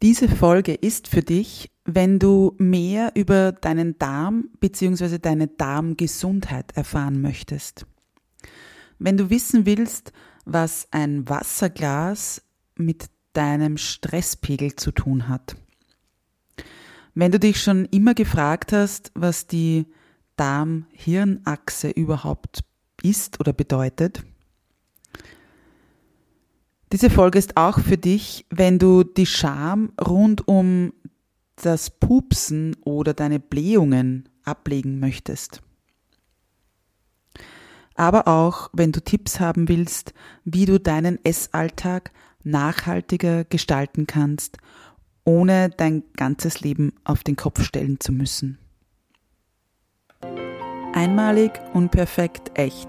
Diese Folge ist für dich, wenn du mehr über deinen Darm bzw. deine Darmgesundheit erfahren möchtest. Wenn du wissen willst, was ein Wasserglas mit deinem Stresspegel zu tun hat. Wenn du dich schon immer gefragt hast, was die Darm-Hirn-Achse überhaupt ist oder bedeutet, diese Folge ist auch für dich, wenn du die Scham rund um das Pupsen oder deine Blähungen ablegen möchtest. Aber auch, wenn du Tipps haben willst, wie du deinen Essalltag nachhaltiger gestalten kannst, ohne dein ganzes Leben auf den Kopf stellen zu müssen. Einmalig, unperfekt, echt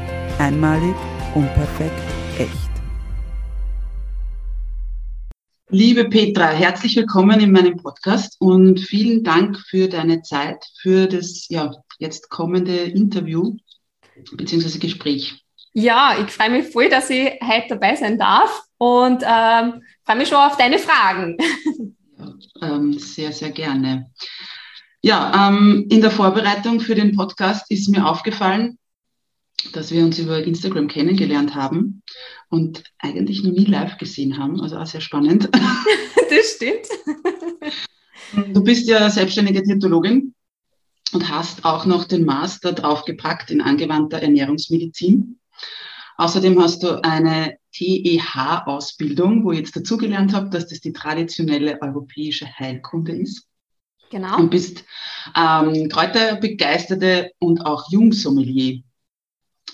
Einmalig, unperfekt, echt. Liebe Petra, herzlich willkommen in meinem Podcast und vielen Dank für deine Zeit, für das ja, jetzt kommende Interview bzw. Gespräch. Ja, ich freue mich voll, dass ich heute dabei sein darf und ähm, freue mich schon auf deine Fragen. Ja, ähm, sehr, sehr gerne. Ja, ähm, in der Vorbereitung für den Podcast ist mir aufgefallen, dass wir uns über Instagram kennengelernt haben und eigentlich noch nie live gesehen haben. Also auch sehr spannend. Das stimmt. Du bist ja selbstständige Diätologin und hast auch noch den Master draufgepackt in angewandter Ernährungsmedizin. Außerdem hast du eine TEH-Ausbildung, wo ich jetzt dazugelernt habe, dass das die traditionelle europäische Heilkunde ist. Genau. Und bist ähm, Kräuterbegeisterte und auch Jungsommelier.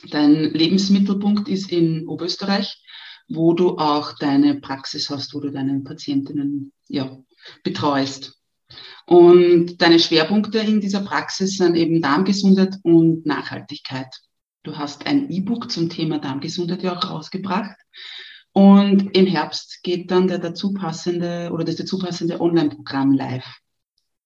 Dein Lebensmittelpunkt ist in Oberösterreich, wo du auch deine Praxis hast, wo du deine Patientinnen ja, betreust. Und deine Schwerpunkte in dieser Praxis sind eben Darmgesundheit und Nachhaltigkeit. Du hast ein E-Book zum Thema Darmgesundheit ja auch rausgebracht. Und im Herbst geht dann der dazu passende oder das dazu passende Online-Programm live.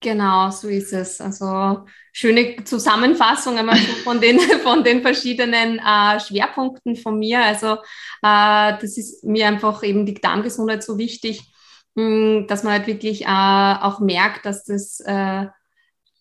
Genau, so ist es. Also schöne Zusammenfassung einmal von den von den verschiedenen äh, Schwerpunkten von mir. Also äh, das ist mir einfach eben die Darmgesundheit so wichtig, mh, hm, dass man halt wirklich äh, auch merkt, dass das äh,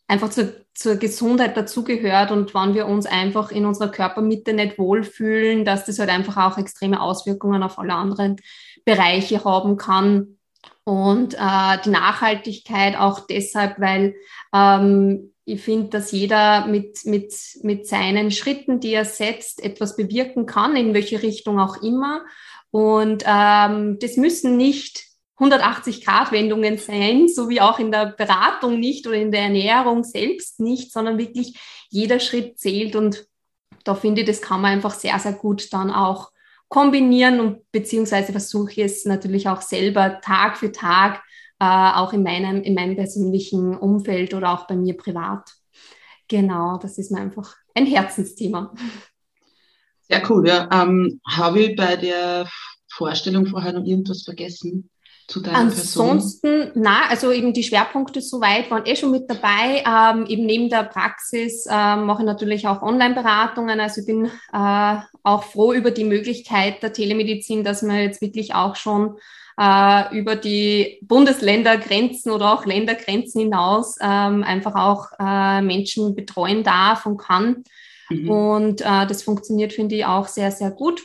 einfach zur, zur Gesundheit dazugehört und wenn wir uns einfach in unserer Körpermitte nicht wohlfühlen, dass das halt einfach auch extreme Auswirkungen auf alle anderen Bereiche haben kann und äh, die Nachhaltigkeit auch deshalb, weil ähm, ich finde, dass jeder mit, mit, mit seinen Schritten, die er setzt, etwas bewirken kann, in welche Richtung auch immer. Und ähm, das müssen nicht 180-Grad-Wendungen sein, so wie auch in der Beratung nicht oder in der Ernährung selbst nicht, sondern wirklich jeder Schritt zählt. Und da finde ich, das kann man einfach sehr, sehr gut dann auch kombinieren und beziehungsweise versuche ich es natürlich auch selber Tag für Tag, äh, auch in meinem, in meinem persönlichen Umfeld oder auch bei mir privat. Genau, das ist mir einfach ein Herzensthema. Sehr cool. Ja. Ähm, Habe ich bei der Vorstellung vorher noch irgendwas vergessen? Zu deiner Ansonsten, Person? na, also eben die Schwerpunkte soweit waren eh schon mit dabei. Ähm, eben neben der Praxis ähm, mache ich natürlich auch Online-Beratungen. Also ich bin äh, auch froh über die Möglichkeit der Telemedizin, dass man jetzt wirklich auch schon äh, über die Bundesländergrenzen oder auch Ländergrenzen hinaus ähm, einfach auch äh, Menschen betreuen darf und kann. Mhm. Und äh, das funktioniert, finde ich, auch sehr, sehr gut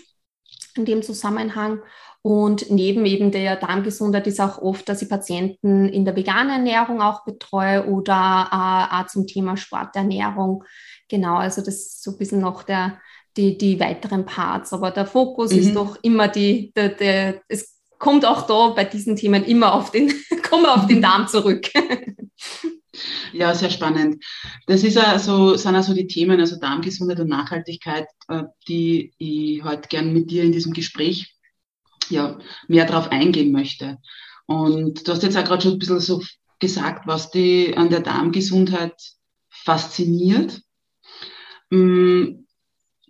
in dem Zusammenhang. Und neben eben der Darmgesundheit ist auch oft, dass ich Patienten in der veganen Ernährung auch betreue oder äh, auch zum Thema Sporternährung. Genau, also das ist so ein bisschen noch der, die, die weiteren Parts. Aber der Fokus mhm. ist doch immer die, der, der, es kommt auch da bei diesen Themen immer auf den, kommen auf den Darm zurück. Ja, sehr spannend. Das ist also, sind also die Themen, also Darmgesundheit und Nachhaltigkeit, äh, die ich heute gern mit dir in diesem Gespräch ja, mehr darauf eingehen möchte. Und du hast jetzt auch gerade schon ein bisschen so gesagt, was die an der Darmgesundheit fasziniert. Mm,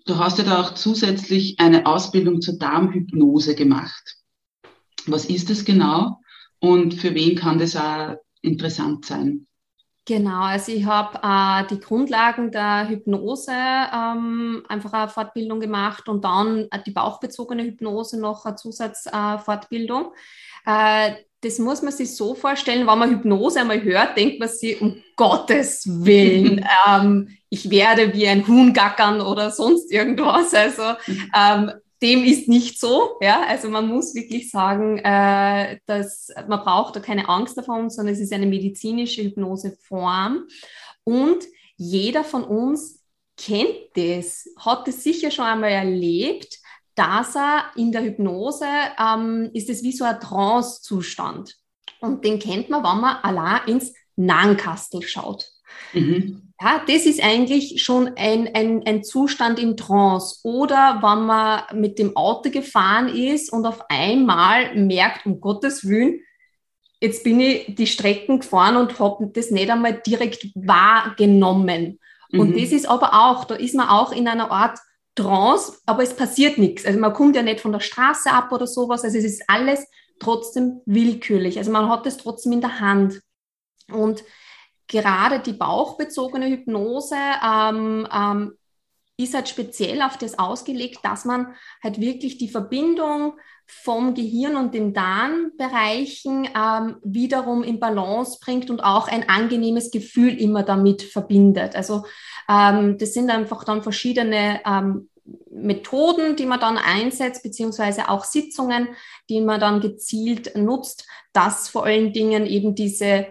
du hast ja da auch zusätzlich eine Ausbildung zur Darmhypnose gemacht. Was ist das genau und für wen kann das auch interessant sein? Genau, also ich habe äh, die Grundlagen der Hypnose ähm, einfach eine Fortbildung gemacht und dann äh, die bauchbezogene Hypnose noch eine Zusatzfortbildung. Äh, das muss man sich so vorstellen, wenn man Hypnose einmal hört, denkt man sich, um Gottes Willen, ähm, ich werde wie ein Huhn gackern oder sonst irgendwas. Also ähm, dem ist nicht so. Ja? Also man muss wirklich sagen, äh, dass man braucht da keine Angst davon, sondern es ist eine medizinische Hypnoseform. Und jeder von uns kennt das, hat es sicher schon einmal erlebt, dass er in der Hypnose ähm, ist es wie so ein Trance-Zustand. Und den kennt man, wenn man allein ins Nahenkastel schaut. Mhm. Ja, das ist eigentlich schon ein, ein, ein Zustand im Trance. Oder wenn man mit dem Auto gefahren ist und auf einmal merkt, um Gottes Willen, jetzt bin ich die Strecken gefahren und habe das nicht einmal direkt wahrgenommen. Mhm. Und das ist aber auch, da ist man auch in einer Art Trance, aber es passiert nichts. Also man kommt ja nicht von der Straße ab oder sowas. Also es ist alles trotzdem willkürlich. Also man hat es trotzdem in der Hand. Und gerade die bauchbezogene Hypnose ähm, ähm, ist halt speziell auf das ausgelegt, dass man halt wirklich die Verbindung vom Gehirn und den Darmbereichen ähm, wiederum in Balance bringt und auch ein angenehmes Gefühl immer damit verbindet. Also ähm, das sind einfach dann verschiedene ähm, Methoden, die man dann einsetzt, beziehungsweise auch Sitzungen, die man dann gezielt nutzt, dass vor allen Dingen eben diese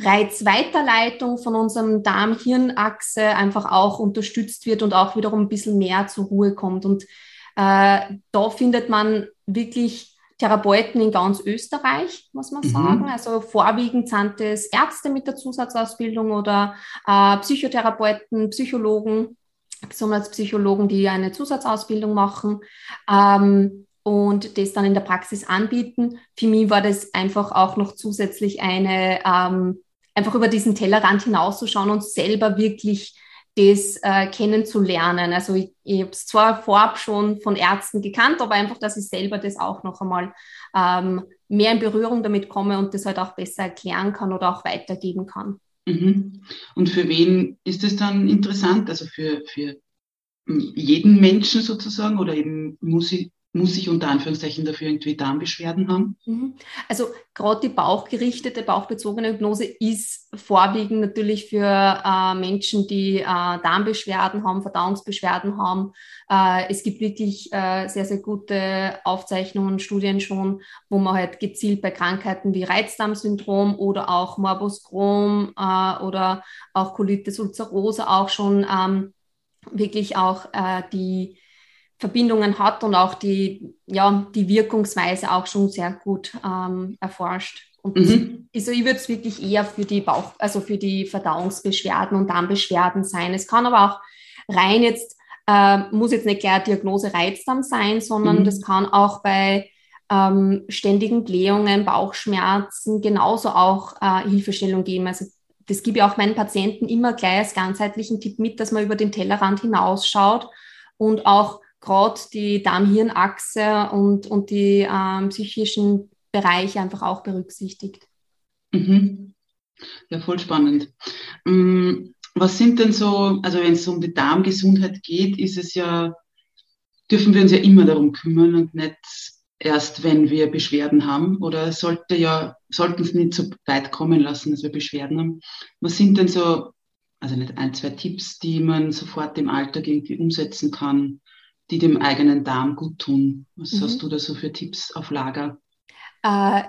Reizweiterleitung von unserem Darm-Hirn-Achse einfach auch unterstützt wird und auch wiederum ein bisschen mehr zur Ruhe kommt. Und äh, da findet man wirklich Therapeuten in ganz Österreich, muss man mhm. sagen. Also vorwiegend sind es Ärzte mit der Zusatzausbildung oder äh, Psychotherapeuten, Psychologen, Gesundheitspsychologen, die eine Zusatzausbildung machen. Ähm, und das dann in der Praxis anbieten. Für mich war das einfach auch noch zusätzlich eine, ähm, einfach über diesen Tellerrand hinauszuschauen und selber wirklich das äh, kennenzulernen. Also ich, ich habe es zwar vorab schon von Ärzten gekannt, aber einfach, dass ich selber das auch noch einmal ähm, mehr in Berührung damit komme und das halt auch besser erklären kann oder auch weitergeben kann. Mhm. Und für wen ist es dann interessant? Also für, für jeden Menschen sozusagen oder eben muss ich muss ich unter Anführungszeichen dafür irgendwie Darmbeschwerden haben? Mhm. Also gerade die bauchgerichtete, bauchbezogene Hypnose ist vorwiegend natürlich für äh, Menschen, die äh, Darmbeschwerden haben, Verdauungsbeschwerden haben. Äh, es gibt wirklich äh, sehr, sehr gute Aufzeichnungen Studien schon, wo man halt gezielt bei Krankheiten wie Reizdarmsyndrom oder auch Morbus Crohn äh, oder auch Colitis ulcerosa auch schon ähm, wirklich auch äh, die Verbindungen hat und auch die, ja, die Wirkungsweise auch schon sehr gut ähm, erforscht. Und mhm. also ich würde es wirklich eher für die Bauch, also für die Verdauungsbeschwerden und Darmbeschwerden sein. Es kann aber auch rein jetzt, äh, muss jetzt nicht gleich Diagnose Reizdarm sein, sondern mhm. das kann auch bei ähm, ständigen Blähungen, Bauchschmerzen genauso auch äh, Hilfestellung geben. Also das gebe ich auch meinen Patienten immer gleich als ganzheitlichen Tipp mit, dass man über den Tellerrand hinausschaut und auch gerade die Darm-Hirn-Achse und, und die ähm, psychischen Bereiche einfach auch berücksichtigt. Mhm. Ja, voll spannend. Mm, was sind denn so, also wenn es um die Darmgesundheit geht, ist es ja, dürfen wir uns ja immer darum kümmern und nicht erst, wenn wir Beschwerden haben oder sollte ja, sollten es nicht so weit kommen lassen, dass wir Beschwerden haben. Was sind denn so, also nicht ein, zwei Tipps, die man sofort im Alltag irgendwie umsetzen kann, die dem eigenen Darm gut tun. Was mhm. hast du da so für Tipps auf Lager? Äh,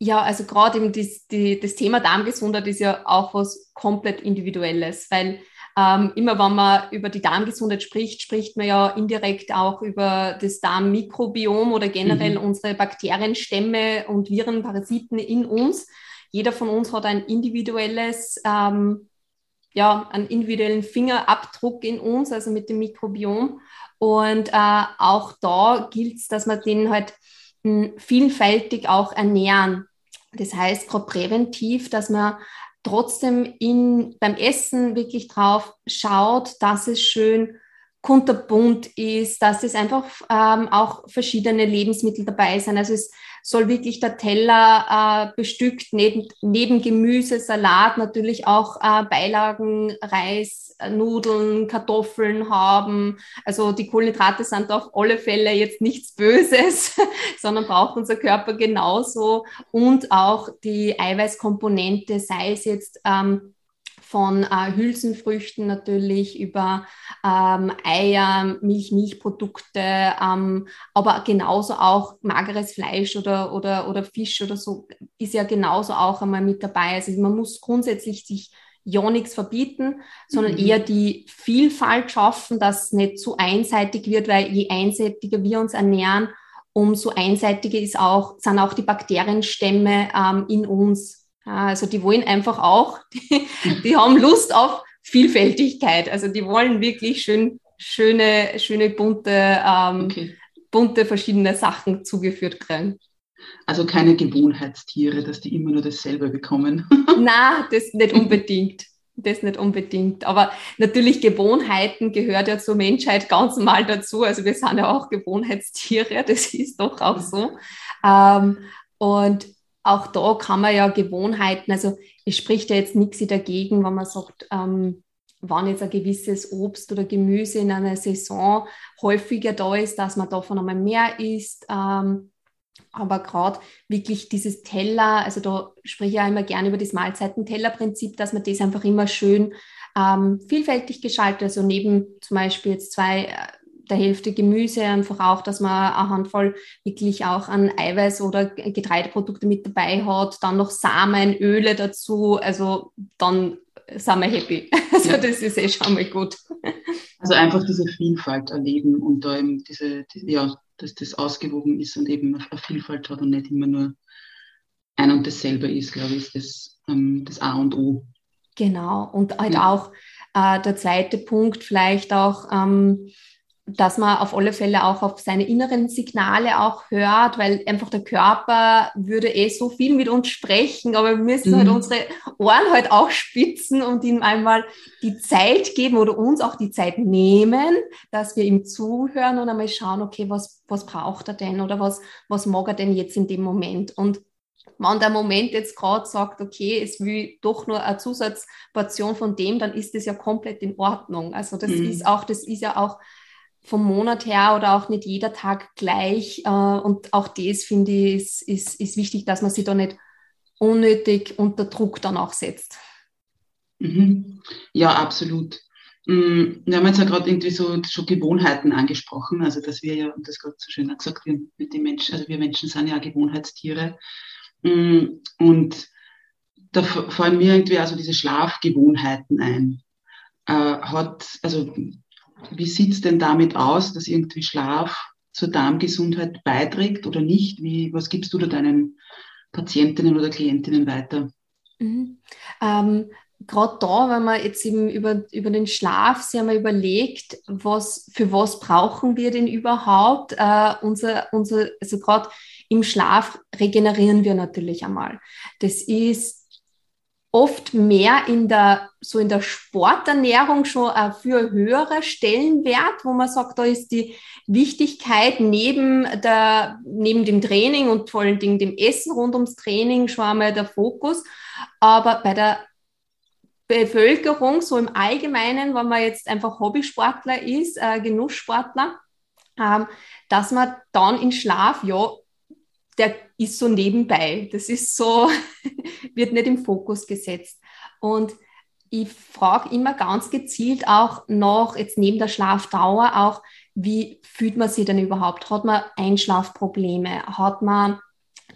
ja, also gerade eben das, die, das Thema Darmgesundheit ist ja auch was komplett Individuelles, weil ähm, immer wenn man über die Darmgesundheit spricht, spricht man ja indirekt auch über das Darmmikrobiom oder generell mhm. unsere Bakterienstämme und Viren, Parasiten in uns. Jeder von uns hat ein individuelles, ähm, ja, einen individuellen Fingerabdruck in uns, also mit dem Mikrobiom. Und äh, auch da gilt es, dass man den halt hm, vielfältig auch ernähren. Das heißt, gerade präventiv, dass man trotzdem in, beim Essen wirklich drauf schaut, dass es schön kunterbunt ist, dass es einfach ähm, auch verschiedene Lebensmittel dabei sind. Also es soll wirklich der Teller äh, bestückt, neben, neben Gemüse, Salat natürlich auch äh, Beilagen, Reis, Nudeln, Kartoffeln haben. Also die Kohlenhydrate sind auf alle Fälle jetzt nichts Böses, sondern braucht unser Körper genauso. Und auch die Eiweißkomponente, sei es jetzt ähm, von äh, Hülsenfrüchten natürlich über ähm, Eier, Milch, Milchprodukte, ähm, aber genauso auch mageres Fleisch oder, oder, oder Fisch oder so ist ja genauso auch einmal mit dabei. Also man muss grundsätzlich sich ja nichts verbieten, sondern mhm. eher die Vielfalt schaffen, dass es nicht zu einseitig wird, weil je einseitiger wir uns ernähren, umso einseitiger ist auch, sind auch die Bakterienstämme ähm, in uns. Also die wollen einfach auch, die, die haben Lust auf Vielfältigkeit. Also die wollen wirklich schön, schöne, schöne bunte, ähm, okay. bunte verschiedene Sachen zugeführt kriegen. Also keine Gewohnheitstiere, dass die immer nur dasselbe bekommen. Na, das nicht unbedingt. Das nicht unbedingt. Aber natürlich Gewohnheiten gehört ja zur Menschheit ganz normal dazu. Also wir sind ja auch Gewohnheitstiere, das ist doch auch so. Ähm, und auch da kann man ja Gewohnheiten, also es spricht ja jetzt nichts dagegen, wenn man sagt, ähm, wann jetzt ein gewisses Obst oder Gemüse in einer Saison häufiger da ist, dass man davon einmal mehr isst. Ähm, aber gerade wirklich dieses Teller, also da spreche ich ja immer gerne über das Mahlzeiten-Teller-Prinzip, dass man das einfach immer schön ähm, vielfältig gestaltet. Also neben zum Beispiel jetzt zwei der Hälfte Gemüse, einfach auch, dass man eine Handvoll wirklich auch an Eiweiß oder Getreideprodukte mit dabei hat, dann noch Samen, Öle dazu, also dann sind wir happy. Also ja. das ist eh schon mal gut. Also einfach diese Vielfalt erleben und da eben diese, die, ja, dass das ausgewogen ist und eben eine Vielfalt hat und nicht immer nur ein und dasselbe ist, glaube ich, ist das, ähm, das A und O. Genau, und halt ja. auch äh, der zweite Punkt vielleicht auch, ähm, dass man auf alle Fälle auch auf seine inneren Signale auch hört, weil einfach der Körper würde eh so viel mit uns sprechen, aber wir müssen halt mhm. halt unsere Ohren halt auch spitzen und ihm einmal die Zeit geben oder uns auch die Zeit nehmen, dass wir ihm zuhören und einmal schauen, okay, was, was braucht er denn oder was, was mag er denn jetzt in dem Moment und wenn der Moment jetzt gerade sagt, okay, es will doch nur eine Zusatzportion von dem, dann ist das ja komplett in Ordnung. Also das mhm. ist auch, das ist ja auch vom Monat her oder auch nicht jeder Tag gleich. Äh, und auch das, finde ich, ist, ist, ist wichtig, dass man sich da nicht unnötig unter Druck dann auch setzt. Mhm. Ja, absolut. Mm, wir haben jetzt ja gerade irgendwie so schon Gewohnheiten angesprochen, also dass wir ja, und das gerade so schön gesagt, wir mit den Menschen, also wir Menschen sind ja Gewohnheitstiere. Mm, und da fallen mir irgendwie also diese Schlafgewohnheiten ein. Äh, hat, also wie sieht es denn damit aus, dass irgendwie Schlaf zur Darmgesundheit beiträgt oder nicht? Wie, was gibst du da deinen Patientinnen oder Klientinnen weiter? Mhm. Ähm, Gerade da, wenn man jetzt eben über, über den Schlaf sich einmal überlegt, was, für was brauchen wir denn überhaupt? Äh, unser, unser, also gerade im Schlaf regenerieren wir natürlich einmal. Das ist oft mehr in der, so in der Sporternährung schon äh, für höhere Stellenwert, wo man sagt, da ist die Wichtigkeit neben der, neben dem Training und vor allen Dingen dem Essen rund ums Training schon einmal der Fokus. Aber bei der Bevölkerung, so im Allgemeinen, wenn man jetzt einfach Hobbysportler ist, äh, Genusssportler, ähm, dass man dann in Schlaf ja der ist so nebenbei. Das ist so, wird nicht im Fokus gesetzt. Und ich frage immer ganz gezielt auch noch, jetzt neben der Schlafdauer auch, wie fühlt man sich denn überhaupt? Hat man Einschlafprobleme? Hat man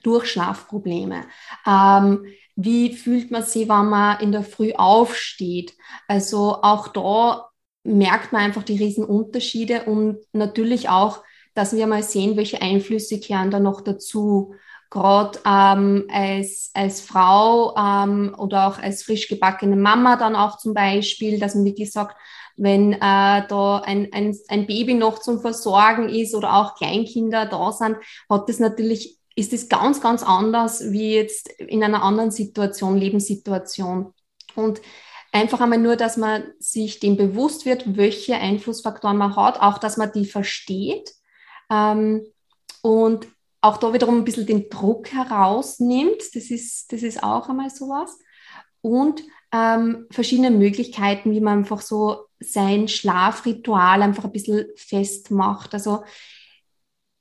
Durchschlafprobleme? Ähm, wie fühlt man sich, wenn man in der Früh aufsteht? Also auch da merkt man einfach die Riesenunterschiede und natürlich auch, dass wir mal sehen, welche Einflüsse kehren da noch dazu. Gerade ähm, als, als Frau ähm, oder auch als frisch gebackene Mama dann auch zum Beispiel, dass man wirklich sagt, wenn äh, da ein, ein, ein Baby noch zum Versorgen ist oder auch Kleinkinder da sind, hat das natürlich, ist das ganz, ganz anders wie jetzt in einer anderen Situation, Lebenssituation. Und einfach einmal nur, dass man sich dem bewusst wird, welche Einflussfaktoren man hat, auch dass man die versteht ähm, und auch da wiederum ein bisschen den Druck herausnimmt. Das ist, das ist auch einmal sowas. Und ähm, verschiedene Möglichkeiten, wie man einfach so sein Schlafritual einfach ein bisschen festmacht. Also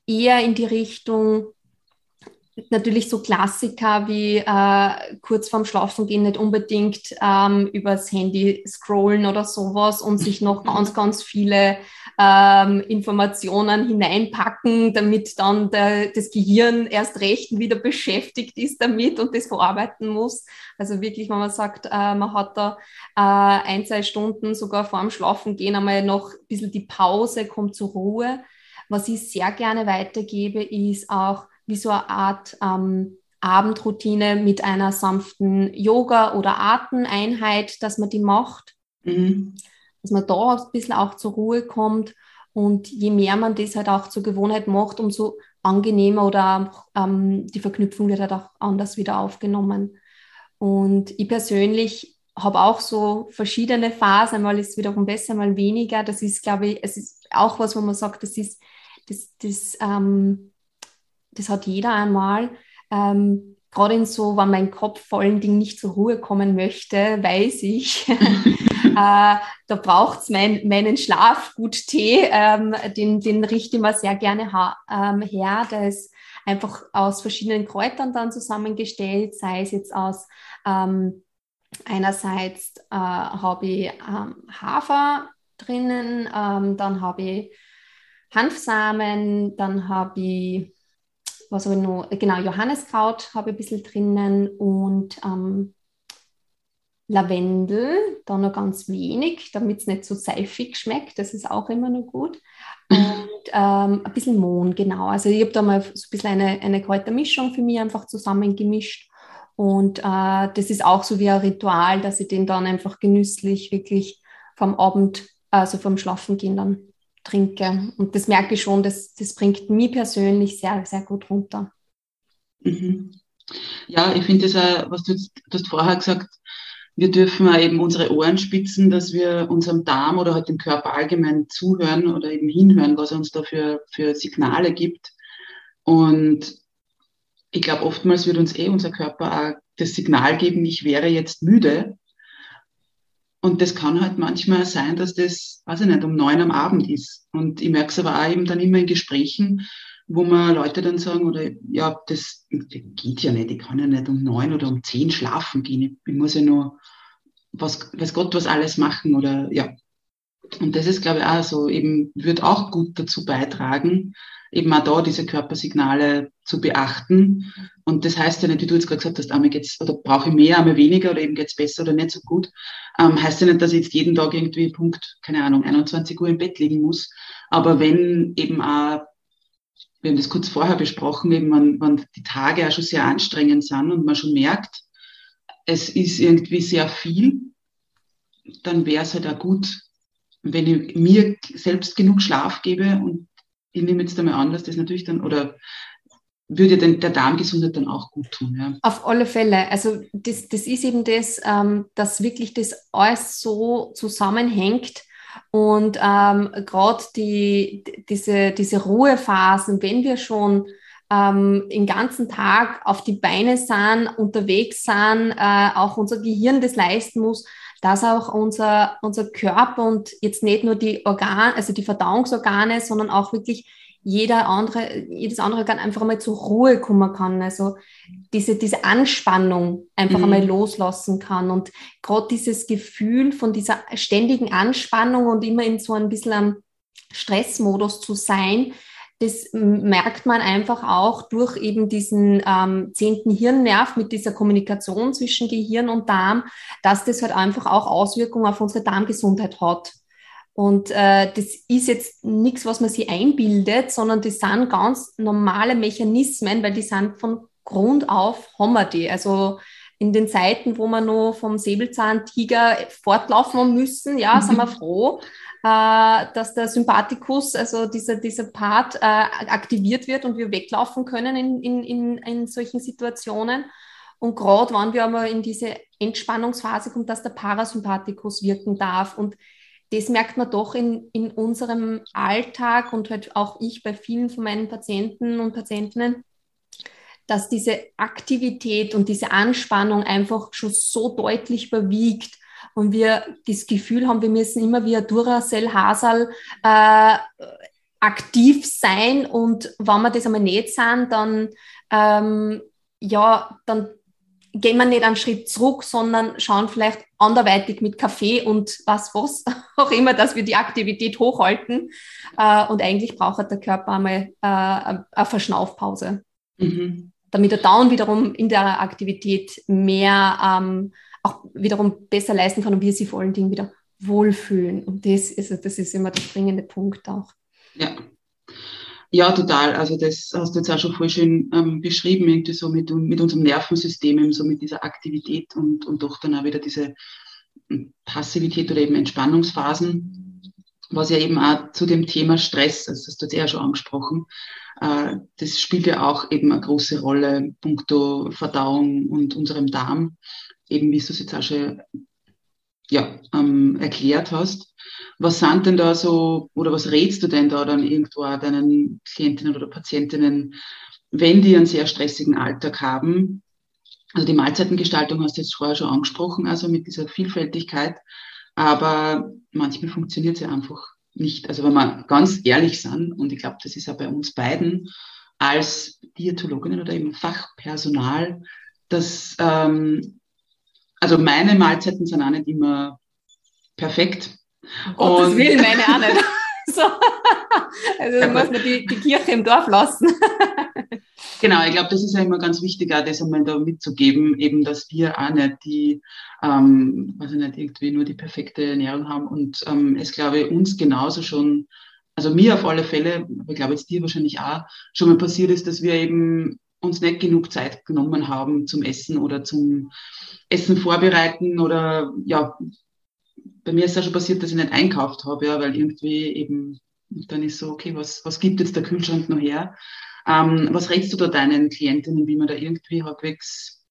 eher in die Richtung, natürlich so Klassiker wie äh, kurz vorm Schlafengehen nicht unbedingt ähm, übers Handy scrollen oder sowas und sich noch ganz, ganz viele ähm, Informationen hineinpacken, damit dann der, das Gehirn erst recht wieder beschäftigt ist damit und das verarbeiten muss. Also wirklich, wenn man sagt, äh, man hat da äh, ein, zwei Stunden sogar vor dem Schlafengehen einmal noch ein bisschen die Pause, kommt zur Ruhe. Was ich sehr gerne weitergebe, ist auch wie so eine Art ähm, Abendroutine mit einer sanften Yoga- oder Atemeinheit, dass man die macht. Mhm. Dass man da ein bisschen auch zur Ruhe kommt. Und je mehr man das halt auch zur Gewohnheit macht, umso angenehmer oder ähm, die Verknüpfung wird halt auch anders wieder aufgenommen. Und ich persönlich habe auch so verschiedene Phasen, mal ist es wiederum besser, mal weniger. Das ist, glaube ich, es ist auch was, wo man sagt, das ist, das, das ähm, das hat jeder einmal. Ähm, Gerade in so, wenn mein Kopf vor allen Dingen nicht zur Ruhe kommen möchte, weiß ich, äh, da braucht es mein, meinen Schlafgut-Tee. Ähm, den, den richte ich mir sehr gerne ähm, her. Der ist einfach aus verschiedenen Kräutern dann zusammengestellt, sei es jetzt aus ähm, einerseits äh, habe ich ähm, Hafer drinnen, ähm, dann habe ich Hanfsamen, dann habe ich was habe ich noch? Genau, Johanneskraut habe ich ein bisschen drinnen und ähm, Lavendel, da noch ganz wenig, damit es nicht so seifig schmeckt. Das ist auch immer noch gut. Und ähm, ein bisschen Mohn, genau. Also ich habe da mal so ein bisschen eine, eine Kräutermischung für mich einfach zusammengemischt. Und äh, das ist auch so wie ein Ritual, dass ich den dann einfach genüsslich wirklich vom Abend, also vom Schlafengehen dann trinke. Und das merke ich schon, das, das bringt mich persönlich sehr, sehr gut runter. Mhm. Ja, ich finde das auch, was du, du hast vorher gesagt, wir dürfen eben unsere Ohren spitzen, dass wir unserem Darm oder halt dem Körper allgemein zuhören oder eben hinhören, was er uns da für, für Signale gibt. Und ich glaube, oftmals wird uns eh unser Körper auch das Signal geben, ich wäre jetzt müde. Und das kann halt manchmal sein, dass das, weiß ich nicht, um neun am Abend ist. Und ich merke es aber auch eben dann immer in Gesprächen, wo man Leute dann sagen, oder ja, das, geht ja nicht, ich kann ja nicht um neun oder um zehn schlafen gehen. Ich, ich muss ja nur, was, weiß Gott, was alles machen oder ja. Und das ist, glaube ich, auch so, eben, wird auch gut dazu beitragen, eben auch da diese Körpersignale zu beachten. Und das heißt ja nicht, wie du jetzt gerade gesagt hast, einmal geht's, oder brauche ich mehr, einmal weniger, oder eben geht's besser oder nicht so gut. Ähm, heißt ja nicht, dass ich jetzt jeden Tag irgendwie Punkt, keine Ahnung, 21 Uhr im Bett liegen muss. Aber wenn eben auch, wir haben das kurz vorher besprochen, eben wenn, wenn die Tage auch schon sehr anstrengend sind und man schon merkt, es ist irgendwie sehr viel, dann wäre es halt auch gut, wenn ich mir selbst genug Schlaf gebe und ich nehme jetzt einmal an, dass das natürlich dann, oder würde den, der Darmgesundheit dann auch gut tun. Ja. Auf alle Fälle. Also das, das ist eben das, ähm, dass wirklich das alles so zusammenhängt. Und ähm, gerade die, diese, diese Ruhephasen, wenn wir schon ähm, den ganzen Tag auf die Beine sind, unterwegs sind, äh, auch unser Gehirn das leisten muss, dass auch unser, unser Körper und jetzt nicht nur die Organe, also die Verdauungsorgane, sondern auch wirklich jeder andere, jedes andere Organ einfach einmal zur Ruhe kommen kann. Also diese, diese Anspannung einfach mhm. einmal loslassen kann. Und gerade dieses Gefühl von dieser ständigen Anspannung und immer in so ein bisschen Stressmodus zu sein, das merkt man einfach auch durch eben diesen ähm, zehnten Hirnnerv mit dieser Kommunikation zwischen Gehirn und Darm, dass das halt einfach auch Auswirkungen auf unsere Darmgesundheit hat. Und äh, das ist jetzt nichts, was man sich einbildet, sondern das sind ganz normale Mechanismen, weil die sind von Grund auf haben wir die. Also in den Zeiten, wo wir noch vom Säbelzahntiger fortlaufen müssen, ja, sind wir froh, äh, dass der Sympathikus, also dieser, dieser Part, äh, aktiviert wird und wir weglaufen können in, in, in, in solchen Situationen. Und gerade wenn wir aber in diese Entspannungsphase kommen, dass der Parasympathikus wirken darf. Und das merkt man doch in, in unserem Alltag und halt auch ich bei vielen von meinen Patienten und Patientinnen, dass diese Aktivität und diese Anspannung einfach schon so deutlich überwiegt und wir das Gefühl haben, wir müssen immer wie ein Duracell Hasal äh, aktiv sein und wenn wir das einmal nicht sind, dann ähm, ja, dann gehen wir nicht einen Schritt zurück, sondern schauen vielleicht anderweitig mit Kaffee und was was auch immer, dass wir die Aktivität hochhalten. Äh, und eigentlich braucht der Körper einmal äh, eine Verschnaufpause. Mhm damit er dann wiederum in der Aktivität mehr ähm, auch wiederum besser leisten kann und wir sich vor allen Dingen wieder wohlfühlen. Und das ist, das ist immer der springende Punkt auch. Ja. Ja, total. Also das hast du jetzt auch schon voll schön ähm, beschrieben, irgendwie so mit, mit unserem Nervensystem, so mit dieser Aktivität und, und doch dann auch wieder diese hm, Passivität oder eben Entspannungsphasen, was ja eben auch zu dem Thema Stress, also das hast du jetzt eher schon angesprochen, äh, das spielt ja auch eben eine große Rolle, puncto Verdauung und unserem Darm, eben wie du es jetzt auch schon ja, ähm, erklärt hast. Was sind denn da so, oder was rätst du denn da dann irgendwo deinen Klientinnen oder Patientinnen, wenn die einen sehr stressigen Alltag haben? Also die Mahlzeitengestaltung hast du jetzt vorher schon angesprochen, also mit dieser Vielfältigkeit. Aber manchmal funktioniert sie einfach nicht, also wenn wir ganz ehrlich sind, und ich glaube, das ist ja bei uns beiden als Diätologinnen oder eben Fachpersonal, dass, ähm, also meine Mahlzeiten sind auch nicht immer perfekt. Gottes und, Willen, meine auch nicht. so. Also ja, muss man die, die Kirche im Dorf lassen. Genau, ich glaube, das ist ja immer ganz wichtig, auch das einmal da mitzugeben, eben, dass wir auch nicht die, ähm, weiß ich nicht, irgendwie nur die perfekte Ernährung haben und ähm, es glaube uns genauso schon, also mir auf alle Fälle, aber ich glaube jetzt dir wahrscheinlich auch, schon mal passiert ist, dass wir eben uns nicht genug Zeit genommen haben zum Essen oder zum Essen vorbereiten oder ja, bei mir ist ja schon passiert, dass ich nicht einkauft habe, ja, weil irgendwie eben, dann ist so, okay, was, was gibt jetzt der Kühlschrank noch her? Ähm, was rätst du da deinen Klientinnen, wie man da irgendwie halbwegs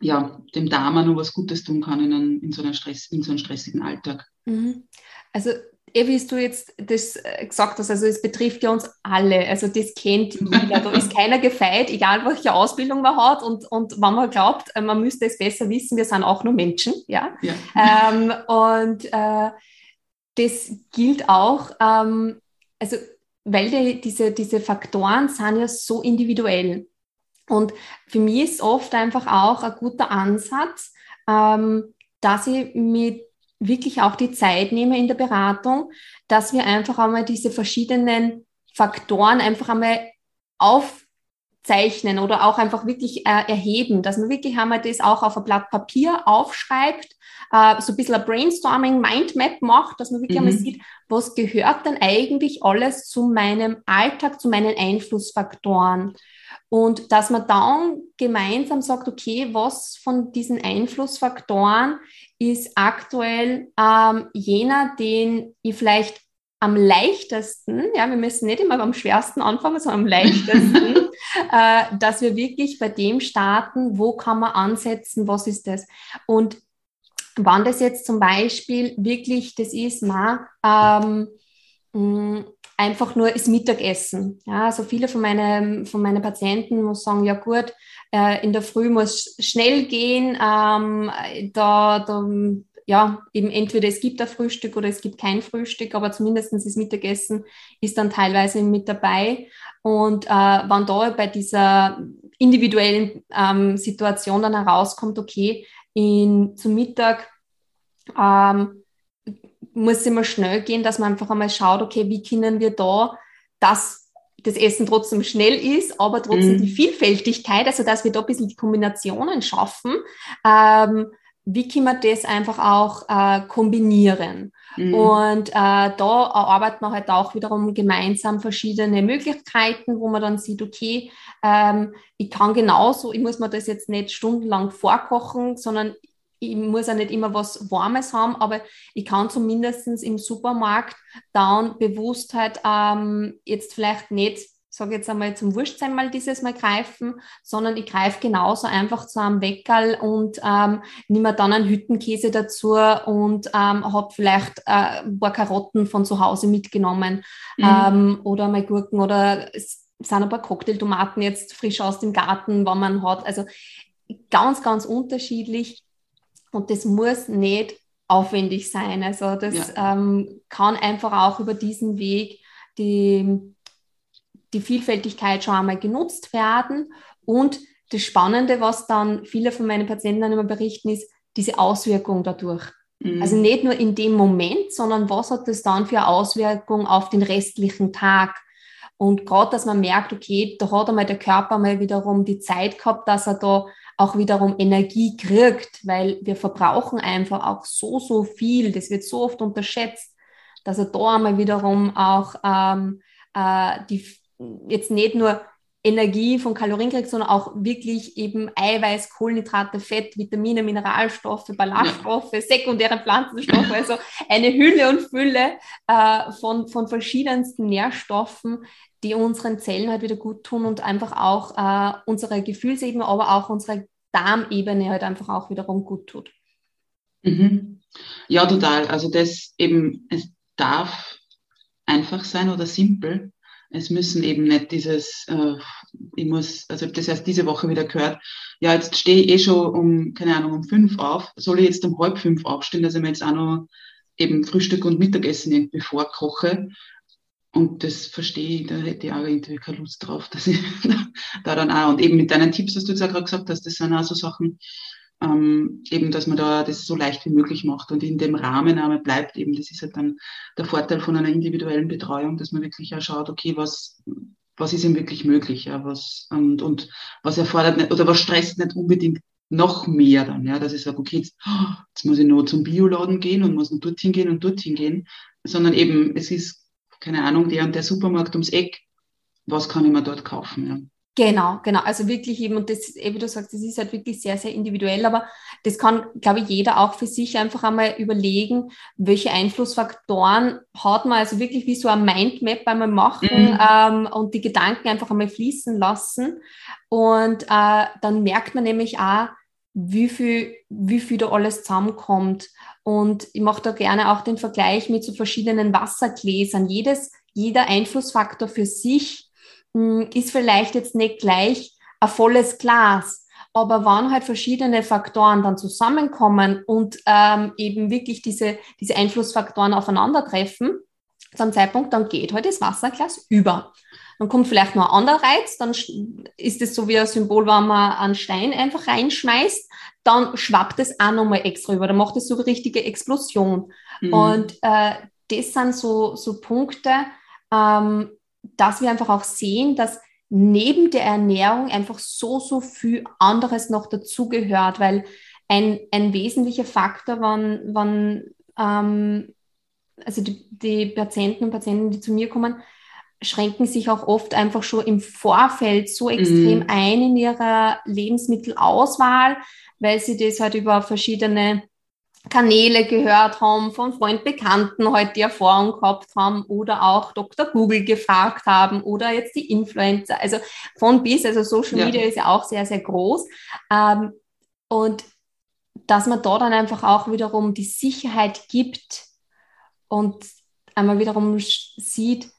ja, dem Darm noch was Gutes tun kann in, einen, in, so, einer Stress, in so einem stressigen Alltag? Mhm. Also eh, wie du jetzt das äh, gesagt hast, also es betrifft ja uns alle, also das kennt jeder, da ist keiner gefeit, egal welche Ausbildung man hat und, und wenn man glaubt, äh, man müsste es besser wissen, wir sind auch nur Menschen, ja, ja. Ähm, und äh, das gilt auch, ähm, also weil die, diese, diese Faktoren sind ja so individuell. Und für mich ist oft einfach auch ein guter Ansatz, ähm, dass ich mir wirklich auch die Zeit nehme in der Beratung, dass wir einfach einmal diese verschiedenen Faktoren einfach einmal aufzeichnen oder auch einfach wirklich äh, erheben, dass man wirklich einmal das auch auf ein Blatt Papier aufschreibt äh, so ein bisschen ein Brainstorming, Mindmap macht, dass man wirklich mhm. einmal sieht, was gehört denn eigentlich alles zu meinem Alltag, zu meinen Einflussfaktoren. Und dass man dann gemeinsam sagt, okay, was von diesen Einflussfaktoren ist aktuell ähm, jener, den ich vielleicht am leichtesten, ja, wir müssen nicht immer am schwersten anfangen, sondern am leichtesten, äh, dass wir wirklich bei dem starten, wo kann man ansetzen, was ist das? Und Wann das jetzt zum Beispiel wirklich das ist, ma, ähm, mh, einfach nur das Mittagessen. Ja, also viele von, meine, von meinen Patienten muss sagen, ja gut, äh, in der Früh muss schnell gehen, ähm, da, da, ja, eben entweder es gibt ein Frühstück oder es gibt kein Frühstück, aber zumindest das Mittagessen ist dann teilweise mit dabei. Und äh, wann da bei dieser individuellen ähm, Situation dann herauskommt, okay, in, zum Mittag ähm, muss es immer schnell gehen, dass man einfach einmal schaut, okay, wie können wir da das das Essen trotzdem schnell ist, aber trotzdem mm. die Vielfältigkeit, also dass wir da ein bisschen die Kombinationen schaffen, ähm, wie kann man das einfach auch äh, kombinieren? Mhm. Und äh, da erarbeitet man halt auch wiederum gemeinsam verschiedene Möglichkeiten, wo man dann sieht, okay, ähm, ich kann genauso, ich muss mir das jetzt nicht stundenlang vorkochen, sondern ich muss ja nicht immer was Warmes haben, aber ich kann zumindest im Supermarkt dann bewusst halt ähm, jetzt vielleicht nicht sage jetzt einmal zum Wurstsein mal dieses Mal greifen, sondern ich greife genauso einfach zu einem Weckerl und ähm, nehme dann einen Hüttenkäse dazu und ähm, habe vielleicht äh, ein paar Karotten von zu Hause mitgenommen mhm. ähm, oder mal Gurken oder es sind ein paar Cocktailtomaten jetzt frisch aus dem Garten, wenn man hat. Also ganz, ganz unterschiedlich und das muss nicht aufwendig sein. Also das ja. ähm, kann einfach auch über diesen Weg die die Vielfältigkeit schon einmal genutzt werden. Und das Spannende, was dann viele von meinen Patienten dann immer berichten, ist diese Auswirkung dadurch. Mhm. Also nicht nur in dem Moment, sondern was hat das dann für eine Auswirkung auf den restlichen Tag? Und gerade, dass man merkt, okay, da hat einmal der Körper mal wiederum die Zeit gehabt, dass er da auch wiederum Energie kriegt, weil wir verbrauchen einfach auch so, so viel. Das wird so oft unterschätzt, dass er da einmal wiederum auch ähm, äh, die jetzt nicht nur Energie von Kalorien kriegt, sondern auch wirklich eben Eiweiß, Kohlenhydrate, Fett, Vitamine, Mineralstoffe, Ballaststoffe, sekundäre Pflanzenstoffe, also eine Hülle und Fülle äh, von, von verschiedensten Nährstoffen, die unseren Zellen halt wieder gut tun und einfach auch äh, unsere Gefühlsebene, aber auch unsere Darmebene halt einfach auch wiederum gut tut. Mhm. Ja, total. Also das eben, es darf einfach sein oder simpel es müssen eben nicht dieses, äh, ich muss, also das heißt diese Woche wieder gehört, ja, jetzt stehe ich eh schon um, keine Ahnung, um fünf auf, soll ich jetzt um halb fünf aufstehen, dass ich mir jetzt auch noch eben Frühstück und Mittagessen irgendwie vorkoche. Und das verstehe ich, da hätte ich auch irgendwie keine Lust drauf, dass ich da dann auch, und eben mit deinen Tipps, was du jetzt auch gerade gesagt hast, das sind auch so Sachen, ähm, eben, dass man da das so leicht wie möglich macht und in dem Rahmen aber bleibt eben. Das ist halt dann der Vorteil von einer individuellen Betreuung, dass man wirklich auch schaut, okay, was, was ist ihm wirklich möglich, ja, was, und, und was erfordert nicht, oder was stresst nicht unbedingt noch mehr dann, ja, dass ich sage, okay, jetzt, jetzt muss ich nur zum Bioladen gehen und muss nur dorthin gehen und dorthin gehen, sondern eben, es ist, keine Ahnung, der und der Supermarkt ums Eck, was kann ich mir dort kaufen, ja. Genau, genau. Also wirklich eben, und das, wie du sagst, das ist halt wirklich sehr, sehr individuell, aber das kann, glaube ich, jeder auch für sich einfach einmal überlegen, welche Einflussfaktoren hat man, also wirklich wie so ein Mindmap einmal machen mhm. ähm, und die Gedanken einfach einmal fließen lassen. Und äh, dann merkt man nämlich auch, wie viel, wie viel da alles zusammenkommt. Und ich mache da gerne auch den Vergleich mit so verschiedenen Wassergläsern. Jedes, jeder Einflussfaktor für sich hm, ist vielleicht jetzt nicht gleich ein volles Glas. Aber wann halt verschiedene Faktoren dann zusammenkommen und ähm, eben wirklich diese, diese Einflussfaktoren aufeinandertreffen, zu einem Zeitpunkt, dann geht halt das Wasserglas über. Dann kommt vielleicht noch ein anderer Reiz, dann ist es so wie ein Symbol, wenn man einen Stein einfach reinschmeißt, dann schwappt es auch nochmal extra über, dann macht es so eine richtige Explosion. Mhm. Und äh, das sind so, so Punkte, ähm, dass wir einfach auch sehen, dass neben der Ernährung einfach so, so viel anderes noch dazugehört, weil ein, ein wesentlicher Faktor, wann, wann ähm, also die, die Patienten und Patienten, die zu mir kommen, schränken sich auch oft einfach schon im Vorfeld so extrem mm. ein in ihrer Lebensmittelauswahl, weil sie das halt über verschiedene Kanäle gehört haben, von Freund Bekannten heute die Erfahrung gehabt haben oder auch Dr. Google gefragt haben oder jetzt die Influencer. Also von bis, also Social Media ja. ist ja auch sehr, sehr groß. Ähm, und dass man da dann einfach auch wiederum die Sicherheit gibt und einmal wiederum sieht,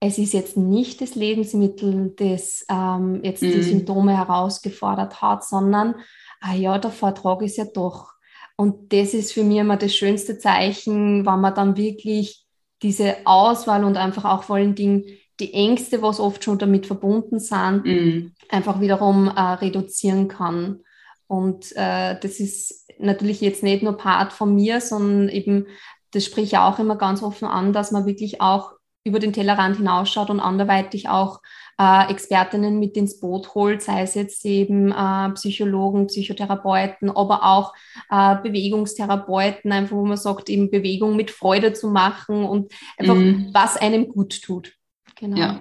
es ist jetzt nicht das Lebensmittel, das ähm, jetzt mhm. die Symptome herausgefordert hat, sondern, ah ja, der Vortrag ist ja doch und das ist für mich immer das schönste Zeichen, wenn man dann wirklich diese Auswahl und einfach auch vor allen Dingen die Ängste, was oft schon damit verbunden sind, mm. einfach wiederum äh, reduzieren kann. Und äh, das ist natürlich jetzt nicht nur Part von mir, sondern eben das spricht ja auch immer ganz offen an, dass man wirklich auch über den Tellerrand hinausschaut und anderweitig auch äh, Expertinnen mit ins Boot holt, sei es jetzt eben äh, Psychologen, Psychotherapeuten, aber auch äh, Bewegungstherapeuten, einfach wo man sagt, eben Bewegung mit Freude zu machen und einfach, mhm. was einem gut tut. Genau. Ja.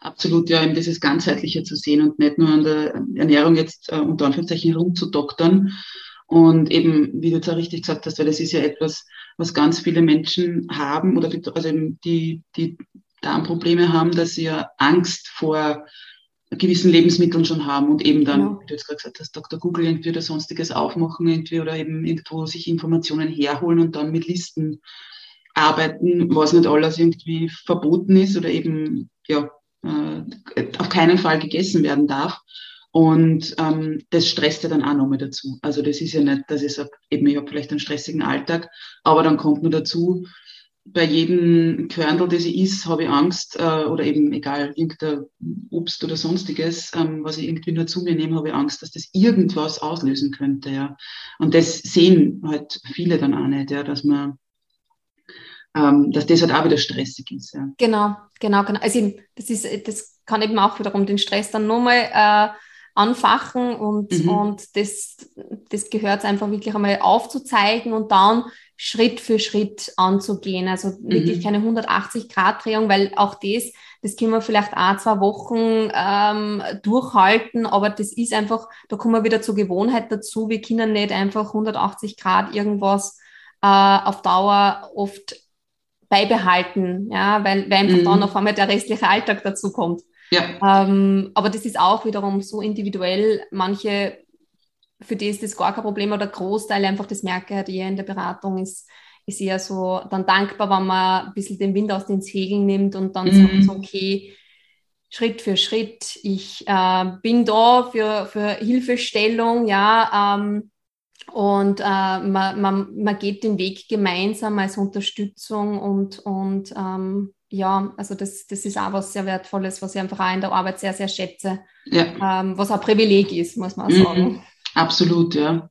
Absolut, ja, eben dieses Ganzheitliche zu sehen und nicht nur an der Ernährung jetzt äh, unter Anführungszeichen rumzudoktern. Und eben, wie du auch richtig gesagt hast, weil das ist ja etwas, was ganz viele Menschen haben oder die, also die, die Darmprobleme haben, dass sie ja Angst vor gewissen Lebensmitteln schon haben und eben dann, genau. wie du jetzt gerade gesagt hast, Dr. Google irgendwie oder sonstiges aufmachen irgendwie oder eben irgendwo sich Informationen herholen und dann mit Listen arbeiten, was nicht alles irgendwie verboten ist oder eben ja äh, auf keinen Fall gegessen werden darf. Und ähm, das stresst ja dann auch nochmal dazu. Also das ist ja nicht, ich sage, eben ich habe vielleicht einen stressigen Alltag, aber dann kommt nur dazu, bei jedem Körnel, das ich isst, habe ich Angst, äh, oder eben egal, irgendein Obst oder sonstiges, ähm, was ich irgendwie nur zu mir nehme, habe ich Angst, dass das irgendwas auslösen könnte, ja. Und das sehen halt viele dann auch nicht, ja, dass man, ähm, dass das halt auch wieder stressig ist, ja. Genau, genau, genau. Also das ist, das kann eben auch wiederum den Stress dann nochmal äh, anfachen und, mhm. und das, das gehört einfach wirklich einmal aufzuzeigen und dann Schritt für Schritt anzugehen. Also wirklich mhm. keine 180-Grad-Drehung, weil auch das, das können wir vielleicht auch zwei Wochen ähm, durchhalten, aber das ist einfach, da kommen wir wieder zur Gewohnheit dazu. Wir können nicht einfach 180 Grad irgendwas äh, auf Dauer oft beibehalten, ja, weil, weil einfach mhm. dann auf einmal der restliche Alltag dazu kommt. Ja. Ähm, aber das ist auch wiederum so individuell. Manche für die ist das gar kein Problem oder Großteil einfach, das merke ich halt eher in der Beratung, ist, ist eher so dann dankbar, wenn man ein bisschen den Wind aus den Segeln nimmt und dann mhm. sagt so, okay, Schritt für Schritt, ich äh, bin da für, für Hilfestellung, ja, ähm, und äh, man, man, man geht den Weg gemeinsam als Unterstützung und, und ähm, ja, also das, das ist auch was sehr Wertvolles, was ich einfach auch in der Arbeit sehr, sehr schätze, ja. ähm, was ein Privileg ist, muss man mhm. sagen. Absolut, ja.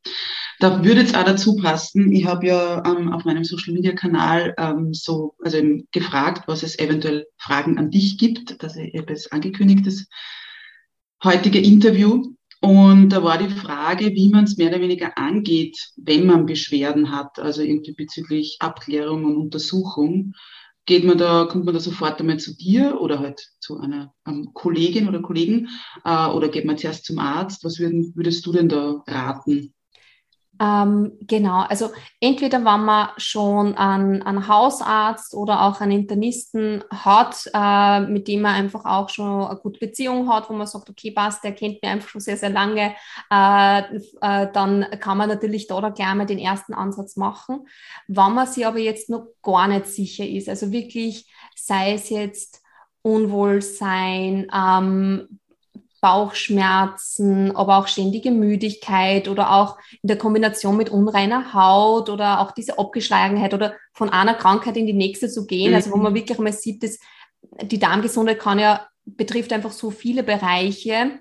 Da würde es auch dazu passen. Ich habe ja ähm, auf meinem Social Media Kanal ähm, so also gefragt, was es eventuell Fragen an dich gibt. dass ich habe es angekündigt, das heutige Interview. Und da war die Frage, wie man es mehr oder weniger angeht, wenn man Beschwerden hat, also irgendwie bezüglich Abklärung und Untersuchung geht man da, kommt man da sofort einmal zu dir oder halt zu einer ähm, Kollegin oder Kollegen äh, oder geht man zuerst zum Arzt? Was würden, würdest du denn da raten? Ähm, genau, also entweder wenn man schon einen, einen Hausarzt oder auch einen Internisten hat, äh, mit dem man einfach auch schon eine gute Beziehung hat, wo man sagt, okay, passt, der kennt mich einfach schon sehr, sehr lange, äh, äh, dann kann man natürlich da oder gleich mal den ersten Ansatz machen. Wenn man sich aber jetzt noch gar nicht sicher ist, also wirklich, sei es jetzt Unwohlsein, ähm, Bauchschmerzen, aber auch ständige Müdigkeit oder auch in der Kombination mit unreiner Haut oder auch diese Abgeschlagenheit oder von einer Krankheit in die nächste zu gehen. Mhm. Also wo man mhm. wirklich mal sieht, dass die Darmgesundheit kann ja, betrifft einfach so viele Bereiche,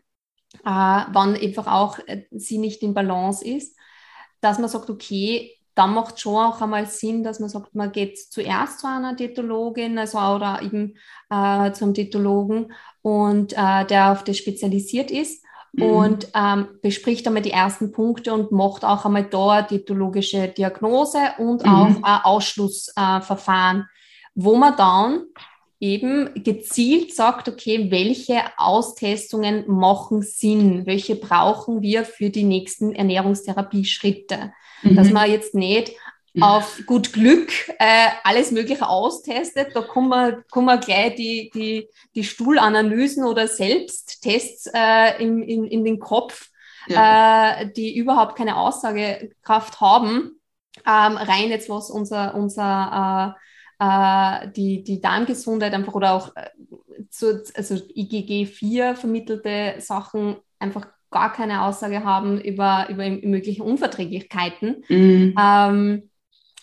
äh, wann einfach auch äh, sie nicht in Balance ist, dass man sagt, okay, dann macht schon auch einmal Sinn, dass man sagt, man geht zuerst zu einer Diätologin, also oder eben äh, zum Diätologen und äh, der auf das spezialisiert ist mhm. und ähm, bespricht einmal die ersten Punkte und macht auch einmal da diätologische Diagnose und mhm. auch ein Ausschlussverfahren, wo man dann eben gezielt sagt, okay, welche Austestungen machen Sinn, welche brauchen wir für die nächsten Ernährungstherapie-Schritte. Mhm. Dass man jetzt nicht auf gut Glück äh, alles Mögliche austestet. Da kommen wir, kommen wir gleich die, die, die Stuhlanalysen oder Selbsttests äh, in, in, in den Kopf, ja. äh, die überhaupt keine Aussagekraft haben. Ähm, rein jetzt, was unser, unser äh, äh, die, die Darmgesundheit einfach oder auch äh, zu, also IgG 4 vermittelte Sachen einfach gar keine Aussage haben über, über mögliche Unverträglichkeiten. Mhm. Ähm,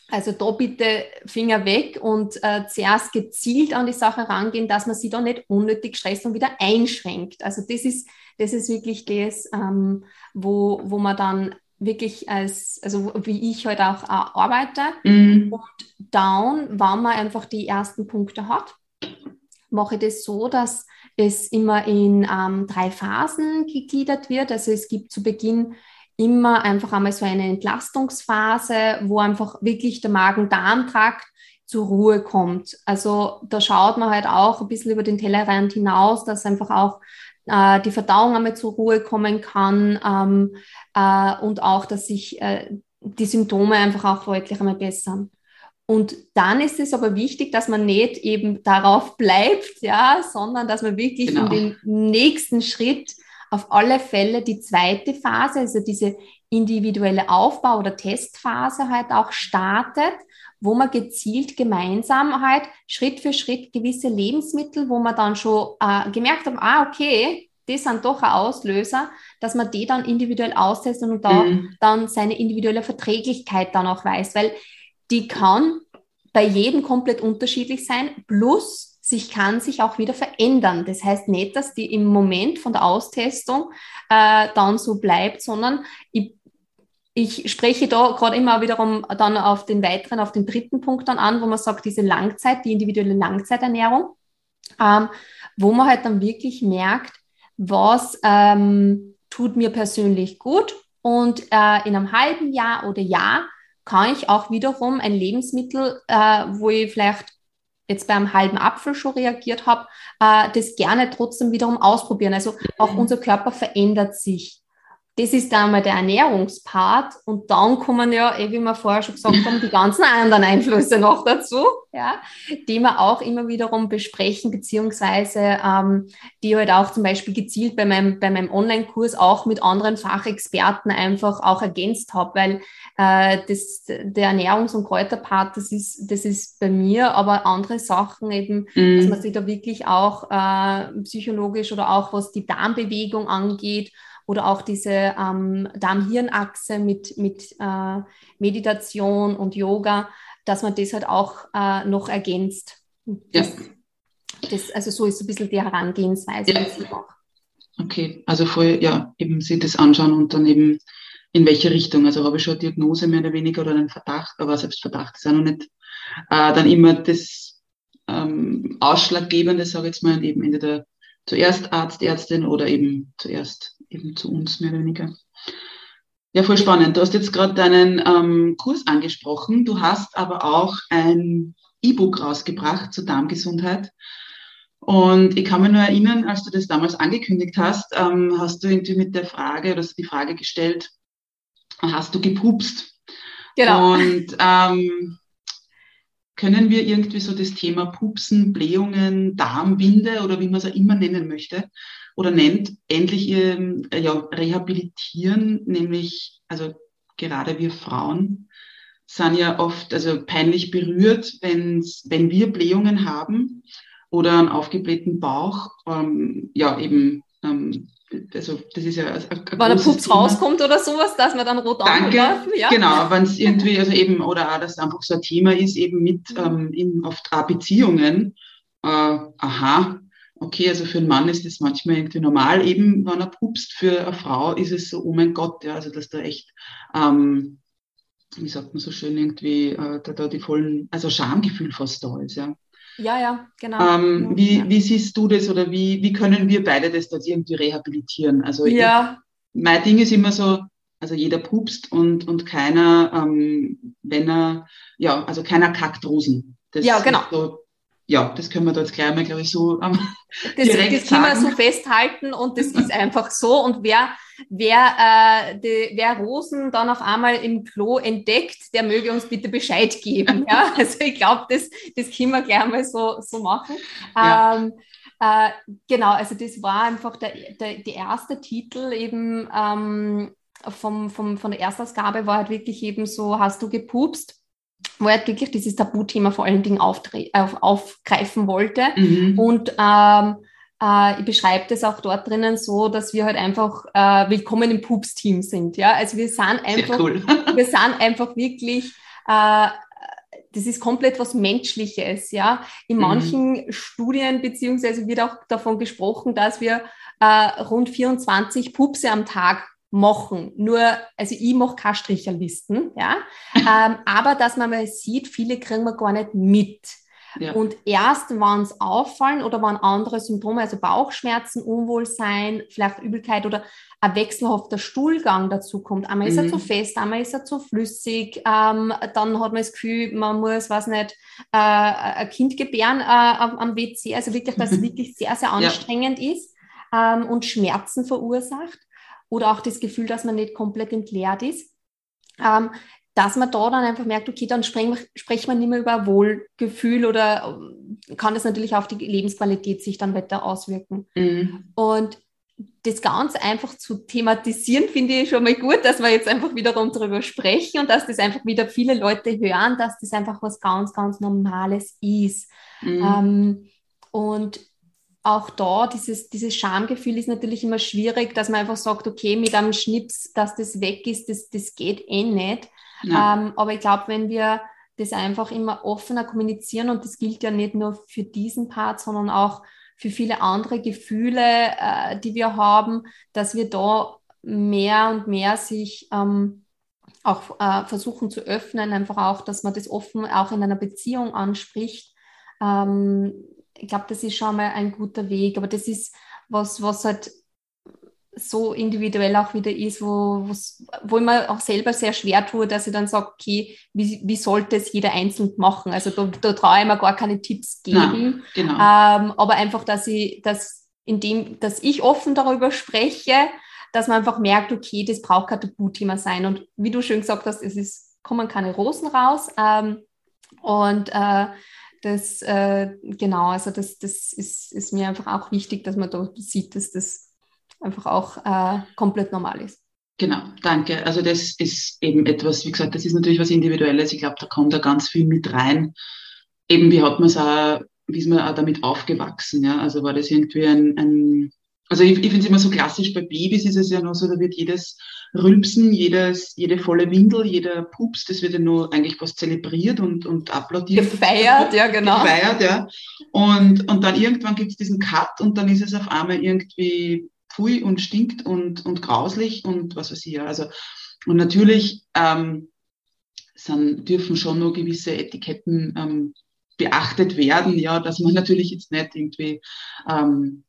also da bitte Finger weg und äh, zuerst gezielt an die Sache rangehen, dass man sie da nicht unnötig stresst und wieder einschränkt. Also das ist, das ist wirklich das, ähm, wo, wo man dann wirklich als, also wie ich heute halt auch äh, arbeite. Mhm. Und down, wenn man einfach die ersten Punkte hat, mache ich das so, dass es immer in ähm, drei Phasen gegliedert wird. Also es gibt zu Beginn immer einfach einmal so eine Entlastungsphase, wo einfach wirklich der Magen-Darm-Trakt zur Ruhe kommt. Also da schaut man halt auch ein bisschen über den Tellerrand hinaus, dass einfach auch äh, die Verdauung einmal zur Ruhe kommen kann ähm, äh, und auch, dass sich äh, die Symptome einfach auch deutlich einmal bessern. Und dann ist es aber wichtig, dass man nicht eben darauf bleibt, ja, sondern dass man wirklich genau. in den nächsten Schritt auf alle Fälle die zweite Phase, also diese individuelle Aufbau- oder Testphase halt auch startet, wo man gezielt gemeinsam halt Schritt für Schritt gewisse Lebensmittel, wo man dann schon äh, gemerkt hat, ah, okay, die sind doch ein Auslöser, dass man die dann individuell austestet und da mhm. dann seine individuelle Verträglichkeit dann auch weiß, weil die kann bei jedem komplett unterschiedlich sein, plus sich kann sich auch wieder verändern. Das heißt nicht, dass die im Moment von der Austestung äh, dann so bleibt, sondern ich, ich spreche da gerade immer wiederum dann auf den weiteren, auf den dritten Punkt dann an, wo man sagt, diese Langzeit, die individuelle Langzeiternährung, ähm, wo man halt dann wirklich merkt, was ähm, tut mir persönlich gut und äh, in einem halben Jahr oder Jahr kann ich auch wiederum ein Lebensmittel, äh, wo ich vielleicht jetzt beim halben Apfel schon reagiert habe, äh, das gerne trotzdem wiederum ausprobieren. Also auch mhm. unser Körper verändert sich. Das ist dann mal der Ernährungspart und dann kommen ja, eh, wie wir vorher schon gesagt haben, die ganzen anderen Einflüsse noch dazu, ja, die wir auch immer wiederum besprechen, beziehungsweise ähm, die halt auch zum Beispiel gezielt bei meinem, bei meinem Online-Kurs auch mit anderen Fachexperten einfach auch ergänzt habe, weil äh, das, der Ernährungs- und Kräuterpart, das ist, das ist bei mir, aber andere Sachen eben, mhm. dass man sich da wirklich auch äh, psychologisch oder auch was die Darmbewegung angeht, oder auch diese ähm, Darm-Hirn-Achse mit, mit äh, Meditation und Yoga, dass man das halt auch äh, noch ergänzt. Das, ja. Das, also so ist ein bisschen die Herangehensweise, ja. Okay, also vorher, ja, eben sich das anschauen und dann eben in welche Richtung. Also habe ich schon eine Diagnose mehr oder weniger oder einen Verdacht, aber selbst Verdacht ist auch noch nicht. Äh, dann immer das ähm, Ausschlaggebende, sage ich jetzt mal, eben entweder zuerst Arzt, Ärztin oder eben zuerst eben zu uns mehr oder weniger. Ja, voll spannend. Du hast jetzt gerade deinen ähm, Kurs angesprochen. Du hast aber auch ein E-Book rausgebracht zur Darmgesundheit. Und ich kann mich nur erinnern, als du das damals angekündigt hast, ähm, hast du irgendwie mit der Frage oder die Frage gestellt, hast du gepupst? Genau. Und ähm, können wir irgendwie so das Thema Pupsen, Blähungen, Darmwinde oder wie man es auch immer nennen möchte oder nennt, endlich ähm, ja, rehabilitieren, nämlich, also gerade wir Frauen sind ja oft also peinlich berührt, wenn's, wenn wir Blähungen haben oder einen aufgeblähten Bauch, ähm, ja eben ähm, also das ist ja ein, ein Wenn ein Pups Thema. rauskommt oder sowas, dass man dann rot Danke, ja? genau, wenn es irgendwie, also eben, oder auch, dass einfach so ein Thema ist, eben mit mhm. ähm, in, oft auch Beziehungen, äh, aha, okay, also für einen Mann ist das manchmal irgendwie normal, eben wenn er pupst, für eine Frau ist es so, oh mein Gott, ja, also dass da echt, ähm, wie sagt man so schön, irgendwie, äh, da, da die vollen, also Schamgefühl fast da ist, ja. Ja, ja, genau. Ähm, genau, wie, ja. wie siehst du das oder wie, wie können wir beide das jetzt irgendwie rehabilitieren? Also ja. ich, mein Ding ist immer so, also jeder pupst und, und keiner, ähm, wenn er, ja, also keiner kackt Rosen. Das ja, genau. So, ja, das können wir da jetzt gleich mal, glaube ich, so ähm, das, direkt das sagen. können wir so festhalten und das ist einfach so. Und wer, wer, äh, die, wer Rosen dann auf einmal im Klo entdeckt, der möge uns bitte Bescheid geben. Ja? Also ich glaube, das, das können wir gleich mal so, so machen. Ja. Ähm, äh, genau, also das war einfach der, der, der erste Titel eben ähm, vom, vom, von der Erstausgabe war halt wirklich eben so, hast du gepupst? Wo er wirklich dieses Tabuthema vor allen Dingen auf, aufgreifen wollte. Mhm. Und ähm, äh, ich beschreibe das auch dort drinnen so, dass wir halt einfach äh, willkommen im Pups-Team sind. Ja? Also wir sind einfach, cool. wir sind einfach wirklich, äh, das ist komplett was Menschliches. Ja? In mhm. manchen Studien, beziehungsweise wird auch davon gesprochen, dass wir äh, rund 24 Pupse am Tag machen. Nur, also ich mache keine Stricherlisten, ja. ähm, aber dass man mal sieht, viele kriegen wir gar nicht mit. Ja. Und erst, wenn es auffallen oder wenn andere Symptome, also Bauchschmerzen, Unwohlsein, vielleicht Übelkeit oder ein wechselhafter Stuhlgang dazu kommt. Einmal mhm. ist er zu mhm. fest, einmal ist er zu flüssig. Ähm, dann hat man das Gefühl, man muss, was nicht, äh, ein Kind gebären äh, am, am, WC. Also wirklich, dass es wirklich sehr, sehr anstrengend ja. ist ähm, und Schmerzen verursacht. Oder auch das Gefühl, dass man nicht komplett entleert ist. Ähm, dass man da dann einfach merkt, okay, dann sprechen spricht man nicht mehr über Wohlgefühl oder ähm, kann das natürlich auf die Lebensqualität sich dann weiter auswirken. Mhm. Und das ganz einfach zu thematisieren, finde ich schon mal gut, dass wir jetzt einfach wiederum darüber sprechen und dass das einfach wieder viele Leute hören, dass das einfach was ganz, ganz Normales ist. Mhm. Ähm, und auch da, dieses, dieses Schamgefühl ist natürlich immer schwierig, dass man einfach sagt, okay, mit einem Schnips, dass das weg ist, das, das geht eh nicht. Ähm, aber ich glaube, wenn wir das einfach immer offener kommunizieren und das gilt ja nicht nur für diesen Part, sondern auch für viele andere Gefühle, äh, die wir haben, dass wir da mehr und mehr sich ähm, auch äh, versuchen zu öffnen, einfach auch, dass man das offen auch in einer Beziehung anspricht. Ähm, ich glaube, das ist schon mal ein guter Weg, aber das ist was, was halt so individuell auch wieder ist, wo, wo ich mir auch selber sehr schwer tue, dass ich dann sage, okay, wie, wie sollte es jeder einzeln machen? Also da, da traue ich mir gar keine Tipps geben. Nein, genau. ähm, aber einfach, dass ich, dass indem, dass ich offen darüber spreche, dass man einfach merkt, okay, das braucht kein Tabuthema sein. Und wie du schön gesagt hast, es ist, kommen keine Rosen raus. Ähm, und äh, das, äh, genau, also das, das ist, ist mir einfach auch wichtig, dass man da sieht, dass das einfach auch äh, komplett normal ist. Genau, danke. Also das ist eben etwas, wie gesagt, das ist natürlich was Individuelles. Ich glaube, da kommt da ganz viel mit rein. Eben, wie hat man es auch, wie ist man auch damit aufgewachsen? Ja? Also war das irgendwie ein, ein also ich, ich finde es immer so klassisch, bei Babys ist es ja noch so, da wird jedes Rülpsen, jedes, jede volle Windel, jeder Pups, das wird ja nur eigentlich fast zelebriert und, und applaudiert. Gefeiert, ja genau. Gefeiert, ja. Und, und dann irgendwann gibt es diesen Cut und dann ist es auf einmal irgendwie pfui und stinkt und, und grauslich und was weiß ich. Ja. Also, und natürlich ähm, sind, dürfen schon nur gewisse Etiketten ähm, beachtet werden, ja, dass man natürlich jetzt nicht irgendwie, ähm,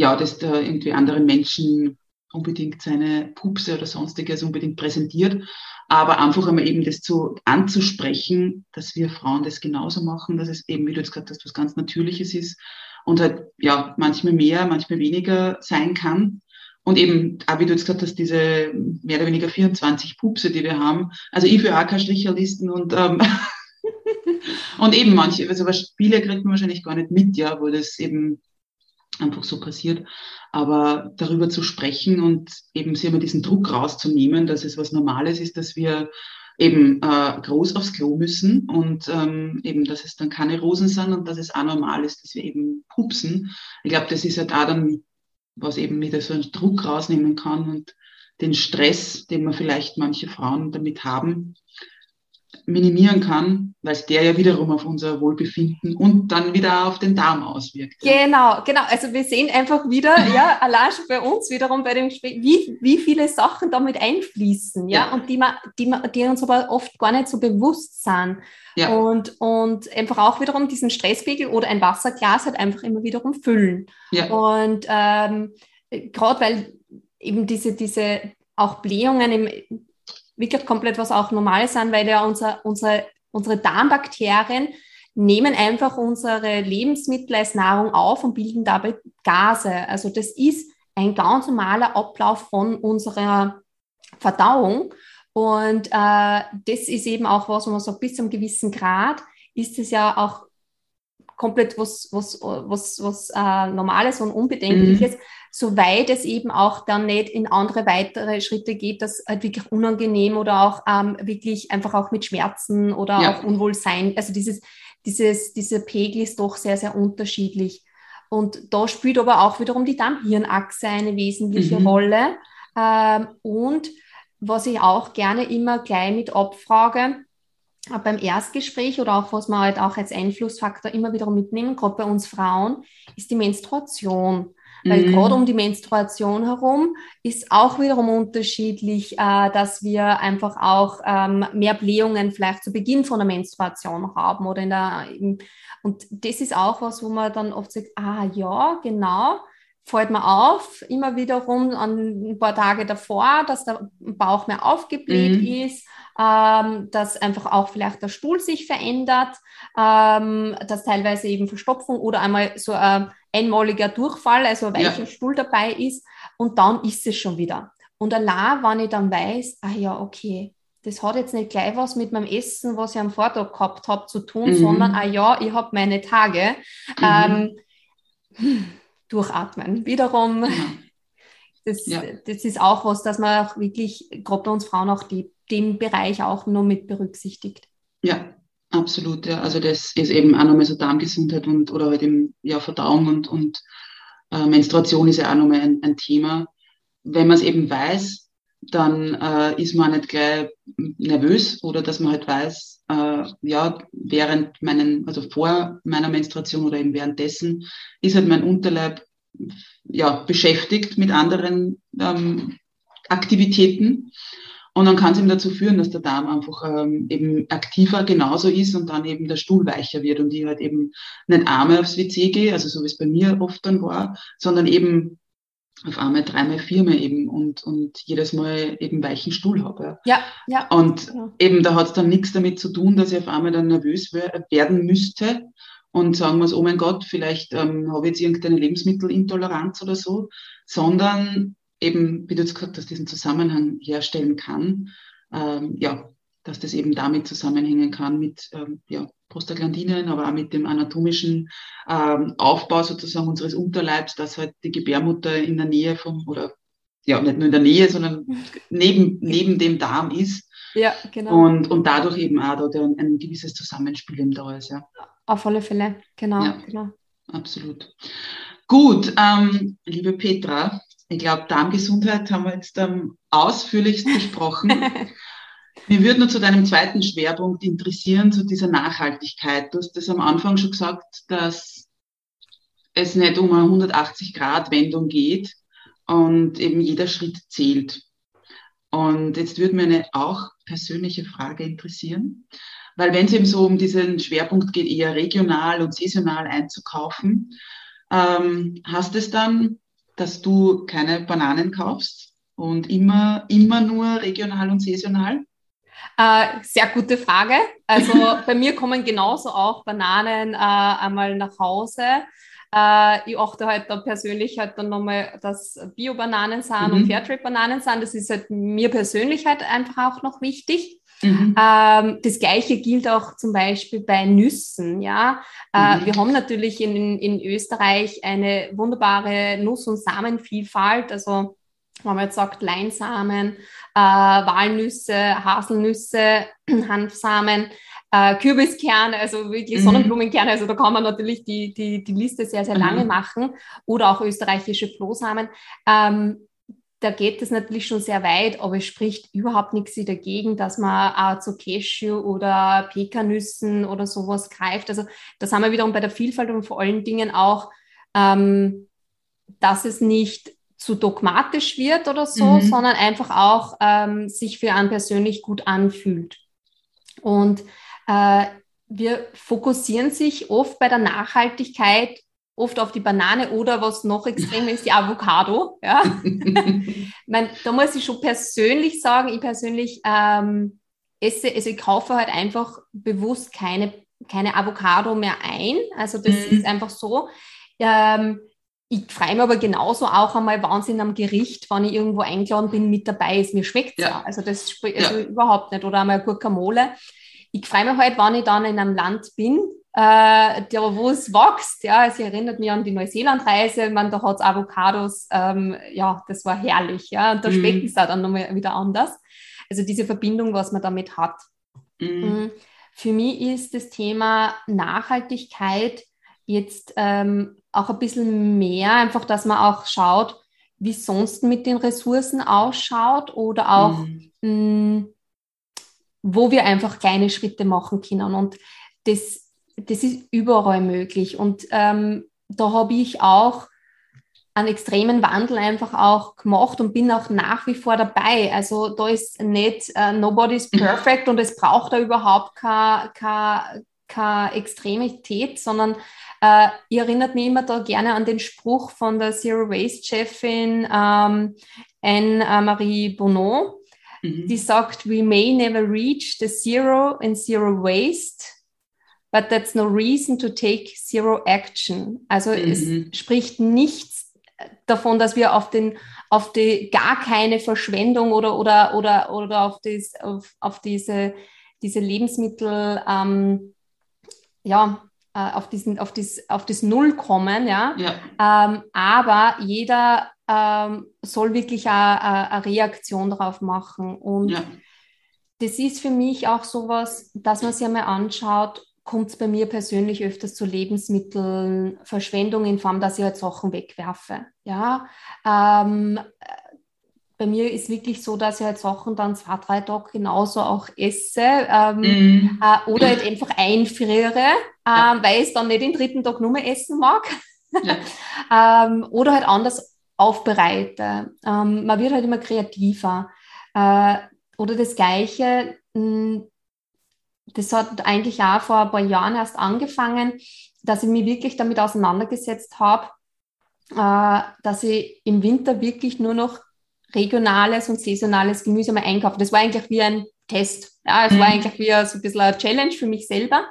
ja, dass da irgendwie anderen Menschen unbedingt seine Pupse oder sonstiges unbedingt präsentiert, aber einfach einmal eben das zu anzusprechen, dass wir Frauen das genauso machen, dass es eben, wie du jetzt gesagt hast, was ganz Natürliches ist und halt ja manchmal mehr, manchmal weniger sein kann. Und eben, auch wie du jetzt gesagt hast, diese mehr oder weniger 24 Pupse, die wir haben. Also ich für AK Stricherlisten und ähm, und eben manche, also was Spiele kriegt man wahrscheinlich gar nicht mit, ja, wo das eben einfach so passiert. Aber darüber zu sprechen und eben sich immer diesen Druck rauszunehmen, dass es was Normales ist, dass wir eben äh, groß aufs Klo müssen und ähm, eben, dass es dann keine Rosen sind und dass es auch normal ist, dass wir eben pupsen. Ich glaube, das ist halt da dann, was eben wieder so einen Druck rausnehmen kann und den Stress, den wir vielleicht manche Frauen damit haben, minimieren kann, weil es der ja wiederum auf unser Wohlbefinden und dann wieder auf den Darm auswirkt. Genau, genau. Also wir sehen einfach wieder, ja, allein schon bei uns wiederum bei dem Gespräch, wie, wie viele Sachen damit einfließen, ja, ja. und die, man, die, man, die uns aber oft gar nicht so bewusst sind. Ja. Und, und einfach auch wiederum diesen Stresspegel oder ein Wasserglas halt einfach immer wiederum füllen. Ja. Und ähm, gerade weil eben diese, diese auch Blähungen im wirklich komplett was auch Normales an, weil ja unser, unser, unsere Darmbakterien nehmen einfach unsere Lebensmittel als Nahrung auf und bilden dabei Gase. Also das ist ein ganz normaler Ablauf von unserer Verdauung. Und äh, das ist eben auch was, wo man sagt, bis zu einem gewissen Grad ist es ja auch komplett was, was, was, was äh, Normales und Unbedenkliches, mhm. Soweit es eben auch dann nicht in andere weitere Schritte geht, das halt wirklich unangenehm oder auch ähm, wirklich einfach auch mit Schmerzen oder ja. auch Unwohlsein. Also dieses, dieses, dieser Pegel ist doch sehr, sehr unterschiedlich. Und da spielt aber auch wiederum die Darm-Hirn-Achse eine wesentliche mhm. Rolle. Ähm, und was ich auch gerne immer gleich mit abfrage, beim Erstgespräch oder auch was man halt auch als Einflussfaktor immer wieder mitnehmen, gerade bei uns Frauen, ist die Menstruation. Weil mhm. gerade um die Menstruation herum ist auch wiederum unterschiedlich, äh, dass wir einfach auch ähm, mehr Blähungen vielleicht zu Beginn von der Menstruation haben oder in der, in, und das ist auch was, wo man dann oft sagt, ah ja, genau, fällt mir auf, immer wiederum an ein paar Tage davor, dass der Bauch mehr aufgebläht mhm. ist, ähm, dass einfach auch vielleicht der Stuhl sich verändert, ähm, dass teilweise eben Verstopfung oder einmal so ein einmaliger Durchfall, also ein weicher ja. Stuhl dabei ist und dann ist es schon wieder. Und allein, wenn ich dann weiß, ah ja, okay, das hat jetzt nicht gleich was mit meinem Essen, was ich am Vortag gehabt habe, zu tun, mhm. sondern, ah ja, ich habe meine Tage. Mhm. Ähm, durchatmen. Wiederum, genau. das, ja. das ist auch was, dass man auch wirklich, gerade bei uns Frauen, auch die, den Bereich auch nur mit berücksichtigt. Ja, absolut. Ja. Also das ist eben auch nochmal so Darmgesundheit und oder halt eben ja, Verdauung und, und äh, Menstruation ist ja auch nochmal ein, ein Thema. Wenn man es eben weiß, dann äh, ist man nicht gleich nervös oder dass man halt weiß, äh, ja, während meinen, also vor meiner Menstruation oder eben währenddessen ist halt mein Unterleib ja, beschäftigt mit anderen ähm, Aktivitäten. Und dann kann es eben dazu führen, dass der Darm einfach ähm, eben aktiver genauso ist und dann eben der Stuhl weicher wird und ich halt eben nicht arme aufs WC gehe, also so wie es bei mir oft dann war, sondern eben auf einmal dreimal, viermal eben und, und jedes Mal eben weichen Stuhl habe. Ja, ja. Und ja. eben da hat es dann nichts damit zu tun, dass ich auf einmal dann nervös werden müsste und sagen muss, oh mein Gott, vielleicht ähm, habe ich jetzt irgendeine Lebensmittelintoleranz oder so, sondern eben, wie du jetzt gesagt hast, diesen Zusammenhang herstellen kann, ähm, ja, dass das eben damit zusammenhängen kann mit ähm, ja, Prostaglandinen, aber auch mit dem anatomischen ähm, Aufbau sozusagen unseres Unterleibs, dass halt die Gebärmutter in der Nähe vom, oder ja, nicht nur in der Nähe, sondern neben, neben dem Darm ist. Ja, genau. Und, und dadurch eben auch dort ein, ein gewisses Zusammenspiel eben da ist, ja. Auf alle Fälle, genau. Ja, genau. Absolut. Gut, ähm, liebe Petra, ich glaube, Darmgesundheit haben wir jetzt ähm, ausführlichst besprochen. Mir würde nur zu deinem zweiten Schwerpunkt interessieren, zu dieser Nachhaltigkeit. Du hast das am Anfang schon gesagt, dass es nicht um eine 180-Grad-Wendung geht und eben jeder Schritt zählt. Und jetzt würde mir eine auch persönliche Frage interessieren, weil wenn es eben so um diesen Schwerpunkt geht, eher regional und saisonal einzukaufen, ähm, hast es dann, dass du keine Bananen kaufst und immer, immer nur regional und saisonal? Äh, sehr gute Frage. Also bei mir kommen genauso auch Bananen äh, einmal nach Hause. Äh, ich achte halt da persönlich halt dann nochmal, dass Bio-Bananen sind mhm. und Fairtrade-Bananen sind. Das ist halt mir persönlich halt einfach auch noch wichtig. Mhm. Ähm, das Gleiche gilt auch zum Beispiel bei Nüssen. Ja, äh, mhm. wir haben natürlich in, in Österreich eine wunderbare Nuss- und Samenvielfalt. Also wenn man jetzt sagt Leinsamen, äh, Walnüsse, Haselnüsse, Hanfsamen, äh, Kürbiskerne, also wirklich mhm. Sonnenblumenkerne, also da kann man natürlich die, die, die Liste sehr, sehr lange machen oder auch österreichische Flohsamen. Ähm, da geht es natürlich schon sehr weit, aber es spricht überhaupt nichts dagegen, dass man auch zu Cashew oder Pekanüssen oder sowas greift. Also das haben wir wiederum bei der Vielfalt und vor allen Dingen auch, ähm, dass es nicht zu dogmatisch wird oder so, mhm. sondern einfach auch ähm, sich für einen persönlich gut anfühlt. Und äh, wir fokussieren sich oft bei der Nachhaltigkeit oft auf die Banane oder was noch extrem ist, die Avocado. Ja. mein, da muss ich schon persönlich sagen, ich persönlich ähm, esse, also ich kaufe halt einfach bewusst keine, keine Avocado mehr ein. Also das mhm. ist einfach so. Ähm, ich freue mich aber genauso auch einmal Wahnsinn am Gericht, wenn ich irgendwo eingeladen bin, mit dabei ist. Mir schmeckt es ja. ja. Also das also ja. überhaupt nicht. Oder einmal Guacamole. Ich freue mich halt, wenn ich dann in einem Land bin, äh, der, wo es wächst. Ja, es erinnert mich an die Neuseeland-Reise. Man, da hat es Avocados. Ähm, ja, das war herrlich. Ja, und da mhm. schmecken es dann nochmal wieder anders. Also diese Verbindung, was man damit hat. Mhm. Für mich ist das Thema Nachhaltigkeit jetzt ähm, auch ein bisschen mehr, einfach, dass man auch schaut, wie es sonst mit den Ressourcen ausschaut oder auch, mhm. mh, mm, wo wir einfach kleine Schritte machen können. Und das, das ist überall möglich. Und ähm, da habe ich auch einen extremen Wandel einfach auch gemacht und bin auch nach wie vor dabei. Also da ist nicht uh, nobody's perfect und es braucht da überhaupt keine, keine, keine Extremität, sondern äh, ich erinnert mich immer da gerne an den Spruch von der Zero Waste Chefin ähm, Anne-Marie Bonneau, mhm. die sagt, we may never reach the zero and zero waste, but that's no reason to take zero action. Also mhm. es spricht nichts davon, dass wir auf den auf die gar keine Verschwendung oder oder oder oder auf, das, auf, auf diese diese Lebensmittel ähm, ja äh, auf, diesen, auf, dies, auf das Null kommen, ja. ja. Ähm, aber jeder ähm, soll wirklich eine Reaktion darauf machen. Und ja. das ist für mich auch sowas, dass man sich einmal anschaut, kommt es bei mir persönlich öfters zu Lebensmitteln, Verschwendung in Form, dass ich halt Sachen wegwerfe. Ja, ähm, bei mir ist wirklich so, dass ich halt Sachen dann zwei, drei Tage genauso auch esse ähm, mm. äh, oder halt einfach einfriere, ja. ähm, weil ich es dann nicht den dritten Tag nur mehr essen mag. Ja. ähm, oder halt anders aufbereite. Ähm, man wird halt immer kreativer. Äh, oder das Gleiche, mh, hm, das hat eigentlich auch vor ein paar Jahren erst angefangen, dass ich mich wirklich damit auseinandergesetzt habe, äh, dass ich im Winter wirklich nur noch regionales und saisonales Gemüse mal einkaufen. Das war eigentlich wie ein Test. Ja, es mhm. war eigentlich wie so ein bisschen eine Challenge für mich selber.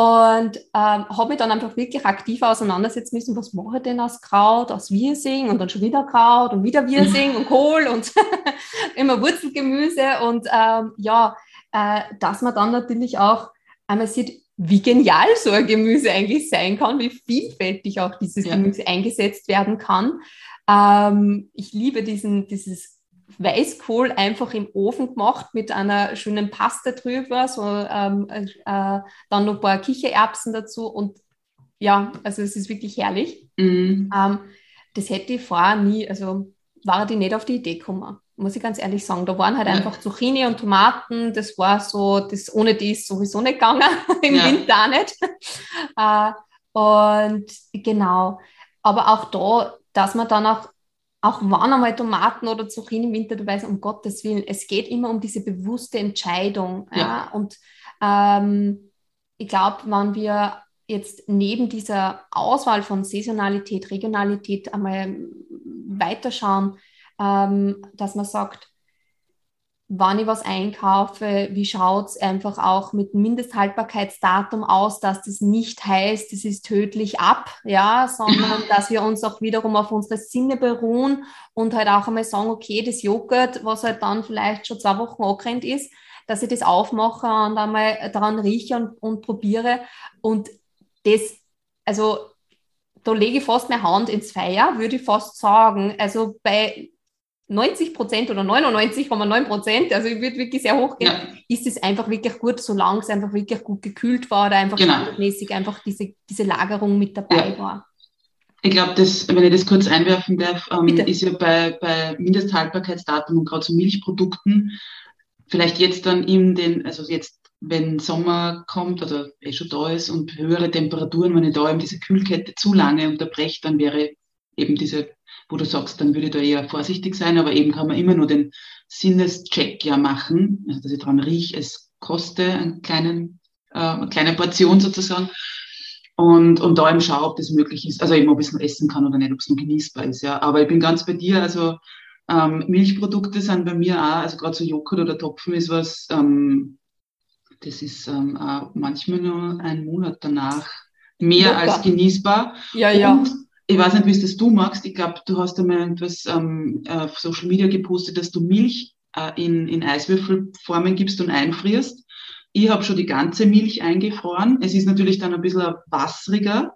Und ähm, habe mich dann einfach wirklich aktiv auseinandersetzen müssen, was mache ich denn aus Kraut, aus Wirsing und dann schon wieder Kraut und wieder Wirsing und Kohl und immer Wurzelgemüse. Und ähm, ja, äh, dass man dann natürlich auch einmal sieht, wie genial so ein Gemüse eigentlich sein kann, wie vielfältig auch dieses ja. Gemüse eingesetzt werden kann. Ähm, ich liebe diesen, dieses Weißkohl einfach im Ofen gemacht mit einer schönen Paste drüber, so ähm, äh, dann noch ein paar Kichererbsen dazu und ja, also es ist wirklich herrlich. Mhm. Ähm, das hätte ich vorher nie, also war die nicht auf die Idee gekommen, muss ich ganz ehrlich sagen. Da waren halt ja. einfach Zucchini und Tomaten, das war so, das ohne die ist sowieso nicht gegangen, im ja. Winter auch nicht. äh, und genau, aber auch da dass man dann auch, auch wann einmal Tomaten oder Zucchini im Winter dabei sind, um Gottes Willen, es geht immer um diese bewusste Entscheidung. Ja. ja? Und ähm, ich glaube, wenn wir jetzt neben dieser Auswahl von Saisonalität, Regionalität einmal weiterschauen, ähm, dass man sagt, wann ich was einkaufe, wie schaut es einfach auch mit Mindesthaltbarkeitsdatum aus, dass das nicht heißt, es ist tödlich ab, ja, sondern dass wir uns auch wiederum auf unsere Sinne beruhen und halt auch einmal sagen, okay, das Joghurt, was halt dann vielleicht schon zwei Wochen angerannt ist, dass ich das aufmache und einmal daran rieche und, und probiere und das, also da lege ich fast meine Hand ins Feuer, würde ich fast sagen. Also bei 90 Prozent oder 99,9 Prozent, also ich würde wirklich sehr hoch gehen, ja. ist es einfach wirklich gut, solange es einfach wirklich gut gekühlt war oder einfach genau. standardmäßig einfach diese, diese Lagerung mit dabei ja. war. Ich glaube, wenn ich das kurz einwerfen darf, ähm, ist ja bei, bei Mindesthaltbarkeitsdatum und gerade so Milchprodukten vielleicht jetzt dann in den, also jetzt, wenn Sommer kommt oder eh schon da ist und höhere Temperaturen, wenn ich da eben diese Kühlkette zu lange unterbreche, dann wäre eben diese wo du sagst, dann würde ich da eher vorsichtig sein, aber eben kann man immer nur den Sinnescheck ja machen, also dass ich dran rieche, es koste einen kleinen, äh, eine kleine Portion sozusagen. Und, und da eben schaue, ob das möglich ist, also eben, ob ich es noch essen kann oder nicht, ob es noch genießbar ist, ja. Aber ich bin ganz bei dir, also ähm, Milchprodukte sind bei mir auch, also gerade so Joghurt oder Topfen ist was, ähm, das ist ähm, manchmal nur ein Monat danach mehr Locker. als genießbar. Ja, ja. Und ich weiß nicht, wie es das du magst. Ich glaube, du hast einmal etwas ähm, auf Social Media gepostet, dass du Milch äh, in, in Eiswürfelformen gibst und einfrierst. Ich habe schon die ganze Milch eingefroren. Es ist natürlich dann ein bisschen wasseriger,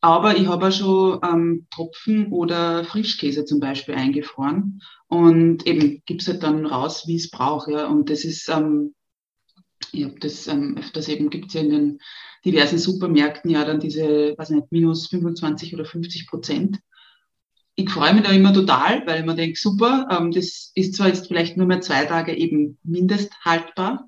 aber ich habe auch schon ähm, Tropfen oder Frischkäse zum Beispiel eingefroren und eben gib's halt dann raus, wie es braucht. Ja. Und das ist, ähm, ich habe das ähm, öfters eben, gibt's ja in den diversen Supermärkten ja dann diese, weiß nicht, minus 25 oder 50 Prozent. Ich freue mich da immer total, weil man denkt, super, ähm, das ist zwar jetzt vielleicht nur mehr zwei Tage eben mindesthaltbar,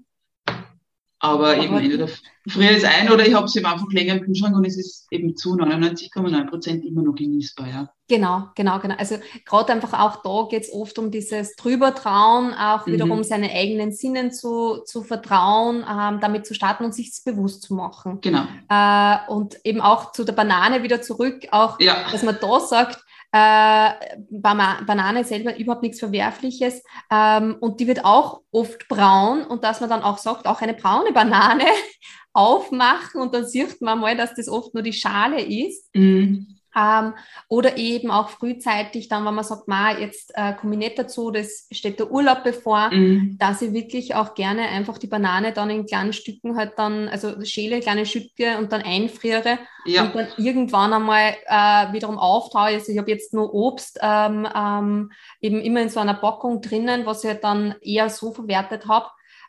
Aber, Aber eben entweder früher ist ein oder ich habe sie einfach länger im Kühlschrank und es ist eben zu 99,9 Prozent immer noch genießbar. Ja. Genau, genau, genau. Also gerade einfach auch da geht es oft um dieses Drübertrauen, auch mhm. wiederum seine eigenen Sinnen zu, zu vertrauen, ähm, damit zu starten und sich bewusst zu machen. Genau. Äh, und eben auch zu der Banane wieder zurück, auch, ja. dass man da sagt, äh, Banane selber überhaupt nichts Verwerfliches ähm, und die wird auch oft braun und dass man dann auch sagt, auch eine braune Banane aufmachen und dann sieht man mal, dass das oft nur die Schale ist. Mhm. Ähm, oder eben auch frühzeitig dann, wenn man sagt, ma, jetzt äh, komme ich nicht dazu, das steht der Urlaub bevor, mhm. dass ich wirklich auch gerne einfach die Banane dann in kleinen Stücken halt dann, also schäle kleine Stücke und dann einfriere ja. und dann irgendwann einmal äh, wiederum auftaue. Also ich habe jetzt nur Obst ähm, ähm, eben immer in so einer Packung drinnen, was ich halt dann eher so verwertet habe.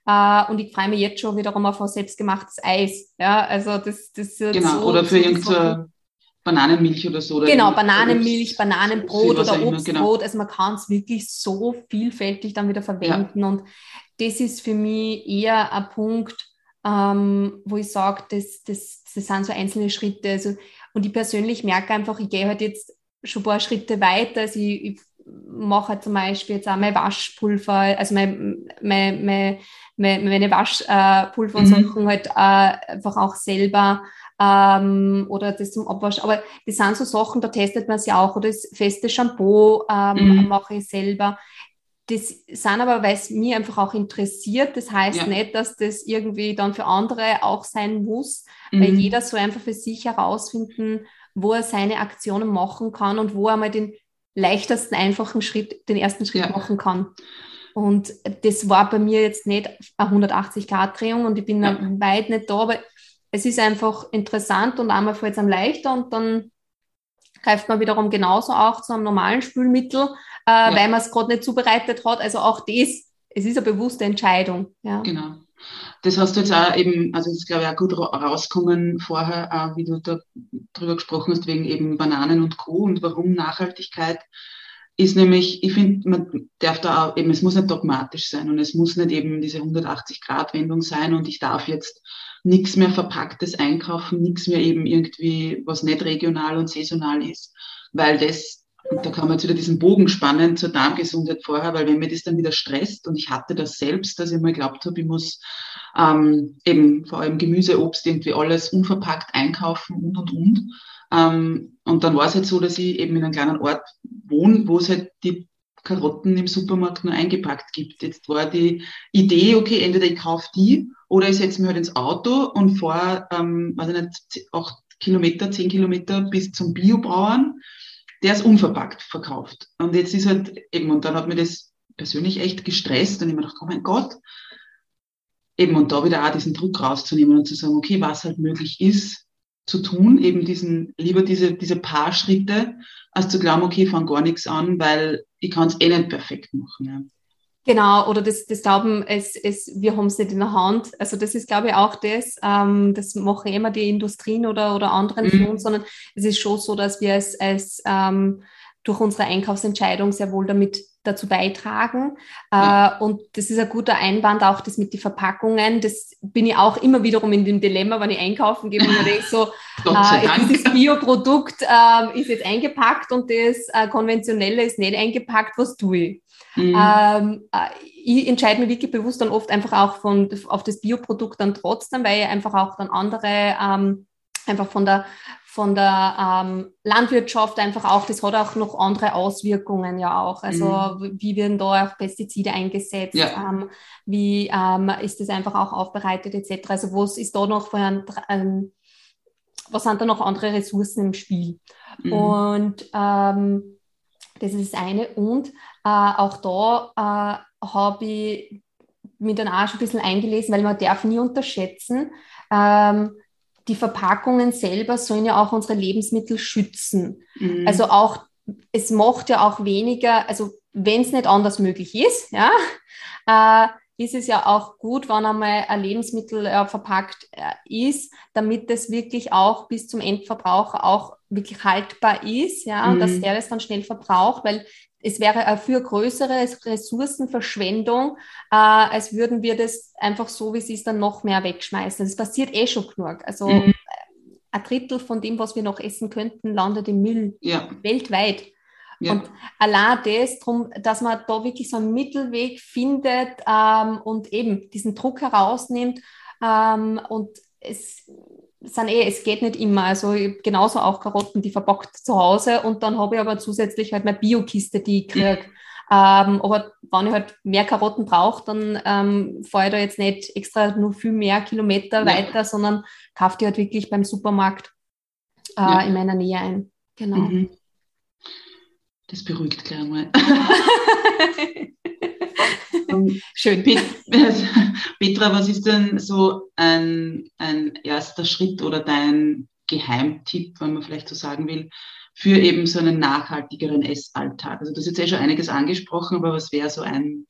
Uh, und ich freue mich jetzt schon wiederum auf ein selbstgemachtes Eis. Ja, also das, das Genau, so, oder für irgendeine Bananenmilch oder so. Oder genau, Bananenmilch, Bananenbrot oder Obstbrot. Genau. Also man kann es wirklich so vielfältig dann wieder verwenden. Ja. Und das ist für mich eher ein Punkt, ähm, wo ich sage, das, das, das sind so einzelne Schritte. Also, und ich persönlich merke einfach, ich gehe halt jetzt schon ein paar Schritte weiter. Also ich, ich mache halt zum Beispiel jetzt auch mein Waschpulver, also mein, mein, mein, meine Waschpulver und mhm. Sachen halt äh, einfach auch selber ähm, oder das zum Abwasch. Aber das sind so Sachen, da testet man sie auch. Oder das feste Shampoo ähm, mhm. mache ich selber. Das sind aber, weil es mir einfach auch interessiert. Das heißt ja. nicht, dass das irgendwie dann für andere auch sein muss, mhm. weil jeder so einfach für sich herausfinden, wo er seine Aktionen machen kann und wo er mal den leichtesten, einfachen Schritt, den ersten Schritt ja. machen kann. Und das war bei mir jetzt nicht eine 180-Grad-Drehung und ich bin ja. weit nicht da, aber es ist einfach interessant und einmal fällt es einem leichter und dann greift man wiederum genauso auch zu einem normalen Spülmittel, äh, ja. weil man es gerade nicht zubereitet hat. Also auch das, es ist eine bewusste Entscheidung. Ja. Genau. Das hast du jetzt auch eben, also das ist glaube ich auch gut rauskommen vorher, auch wie du da drüber gesprochen hast, wegen eben Bananen und Co. und warum Nachhaltigkeit ist nämlich, ich finde, man darf da auch eben, es muss nicht dogmatisch sein und es muss nicht eben diese 180-Grad-Wendung sein und ich darf jetzt nichts mehr Verpacktes einkaufen, nichts mehr eben irgendwie, was nicht regional und saisonal ist, weil das, da kann man jetzt wieder diesen Bogen spannen zur Darmgesundheit vorher, weil wenn mir das dann wieder stresst und ich hatte das selbst, dass ich mal geglaubt habe, ich muss ähm, eben vor allem Gemüse, Obst, irgendwie alles unverpackt einkaufen und und und. Ähm, und dann war es halt so, dass ich eben in einem kleinen Ort wohne, wo es halt die Karotten im Supermarkt nur eingepackt gibt. Jetzt war die Idee, okay, entweder ich kaufe die oder ich setze mich halt ins Auto und fahre, ähm, weiß ich nicht, acht Kilometer, zehn Kilometer bis zum Biobauern, der ist unverpackt verkauft. Und jetzt ist halt eben, und dann hat mir das persönlich echt gestresst und ich mir gedacht, oh mein Gott, eben und da wieder auch diesen Druck rauszunehmen und zu sagen, okay, was halt möglich ist zu tun, eben diesen, lieber diese, diese paar Schritte, als zu glauben, okay, ich fange gar nichts an, weil ich kann es eh nicht perfekt machen. Ja. Genau, oder das, das Glauben, es, es, wir haben es nicht in der Hand. Also das ist, glaube ich, auch das, ähm, das machen immer die Industrien oder, oder anderen mhm. uns, sondern es ist schon so, dass wir es als ähm, durch unsere Einkaufsentscheidung sehr wohl damit dazu beitragen. Ja. Äh, und das ist ein guter Einwand, auch das mit den Verpackungen. Das bin ich auch immer wiederum in dem Dilemma, wenn ich einkaufen gehe und mir denke so, äh, dieses Bioprodukt äh, ist jetzt eingepackt und das äh, konventionelle ist nicht eingepackt, was tue ich? Mhm. Ähm, äh, ich entscheide mich wirklich bewusst dann oft einfach auch von, auf das Bioprodukt dann trotzdem, weil ich einfach auch dann andere ähm, einfach von der von der ähm, Landwirtschaft einfach auch, das hat auch noch andere Auswirkungen ja auch. Also mhm. wie werden da auch Pestizide eingesetzt, ja. ähm, wie ähm, ist das einfach auch aufbereitet etc. Also was ist da noch für ein, ähm, was sind da noch andere Ressourcen im Spiel? Mhm. Und ähm, das ist das eine. Und äh, auch da äh, habe ich dann auch schon ein bisschen eingelesen, weil man darf nie unterschätzen, ähm, die Verpackungen selber sollen ja auch unsere Lebensmittel schützen. Mhm. Also auch, es macht ja auch weniger, also wenn es nicht anders möglich ist, ja, äh, ist es ja auch gut, wenn einmal ein Lebensmittel äh, verpackt äh, ist, damit es wirklich auch bis zum Endverbraucher auch wirklich haltbar ist, ja, mhm. und dass der das dann schnell verbraucht, weil es wäre eine für größere Ressourcenverschwendung, äh, als würden wir das einfach so, wie sie es dann noch mehr wegschmeißen. Das passiert eh schon genug. Also mhm. ein Drittel von dem, was wir noch essen könnten, landet im Müll ja. weltweit. Ja. Und allein das, drum, dass man da wirklich so einen Mittelweg findet ähm, und eben diesen Druck herausnimmt ähm, und es sind eh, es geht nicht immer. Also genauso auch Karotten, die verpackt zu Hause und dann habe ich aber zusätzlich halt meine Biokiste, die ich kriege. Ähm, aber wenn ich halt mehr Karotten brauche, dann ähm, fahre ich da jetzt nicht extra nur viel mehr Kilometer ja. weiter, sondern kaufe die halt wirklich beim Supermarkt äh, ja. in meiner Nähe ein. Genau. Mhm. Das beruhigt gleich mal. Schön. Petra, was ist denn so ein, ein erster Schritt oder dein Geheimtipp, wenn man vielleicht so sagen will, für eben so einen nachhaltigeren Essalltag? Also du hast jetzt eh schon einiges angesprochen, aber was wäre so ein,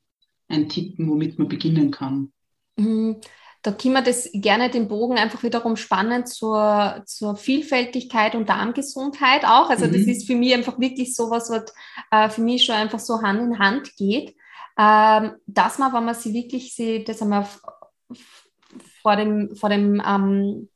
ein Tipp, womit man beginnen kann? Mhm. Da können wir das gerne den Bogen einfach wiederum spannend zur, zur Vielfältigkeit und Darmgesundheit auch. Also mhm. das ist für mich einfach wirklich so was, was äh, für mich schon einfach so Hand in Hand geht ähm, dass man, wenn man sie wirklich sieht, das einmal vor dem, vor dem ähm,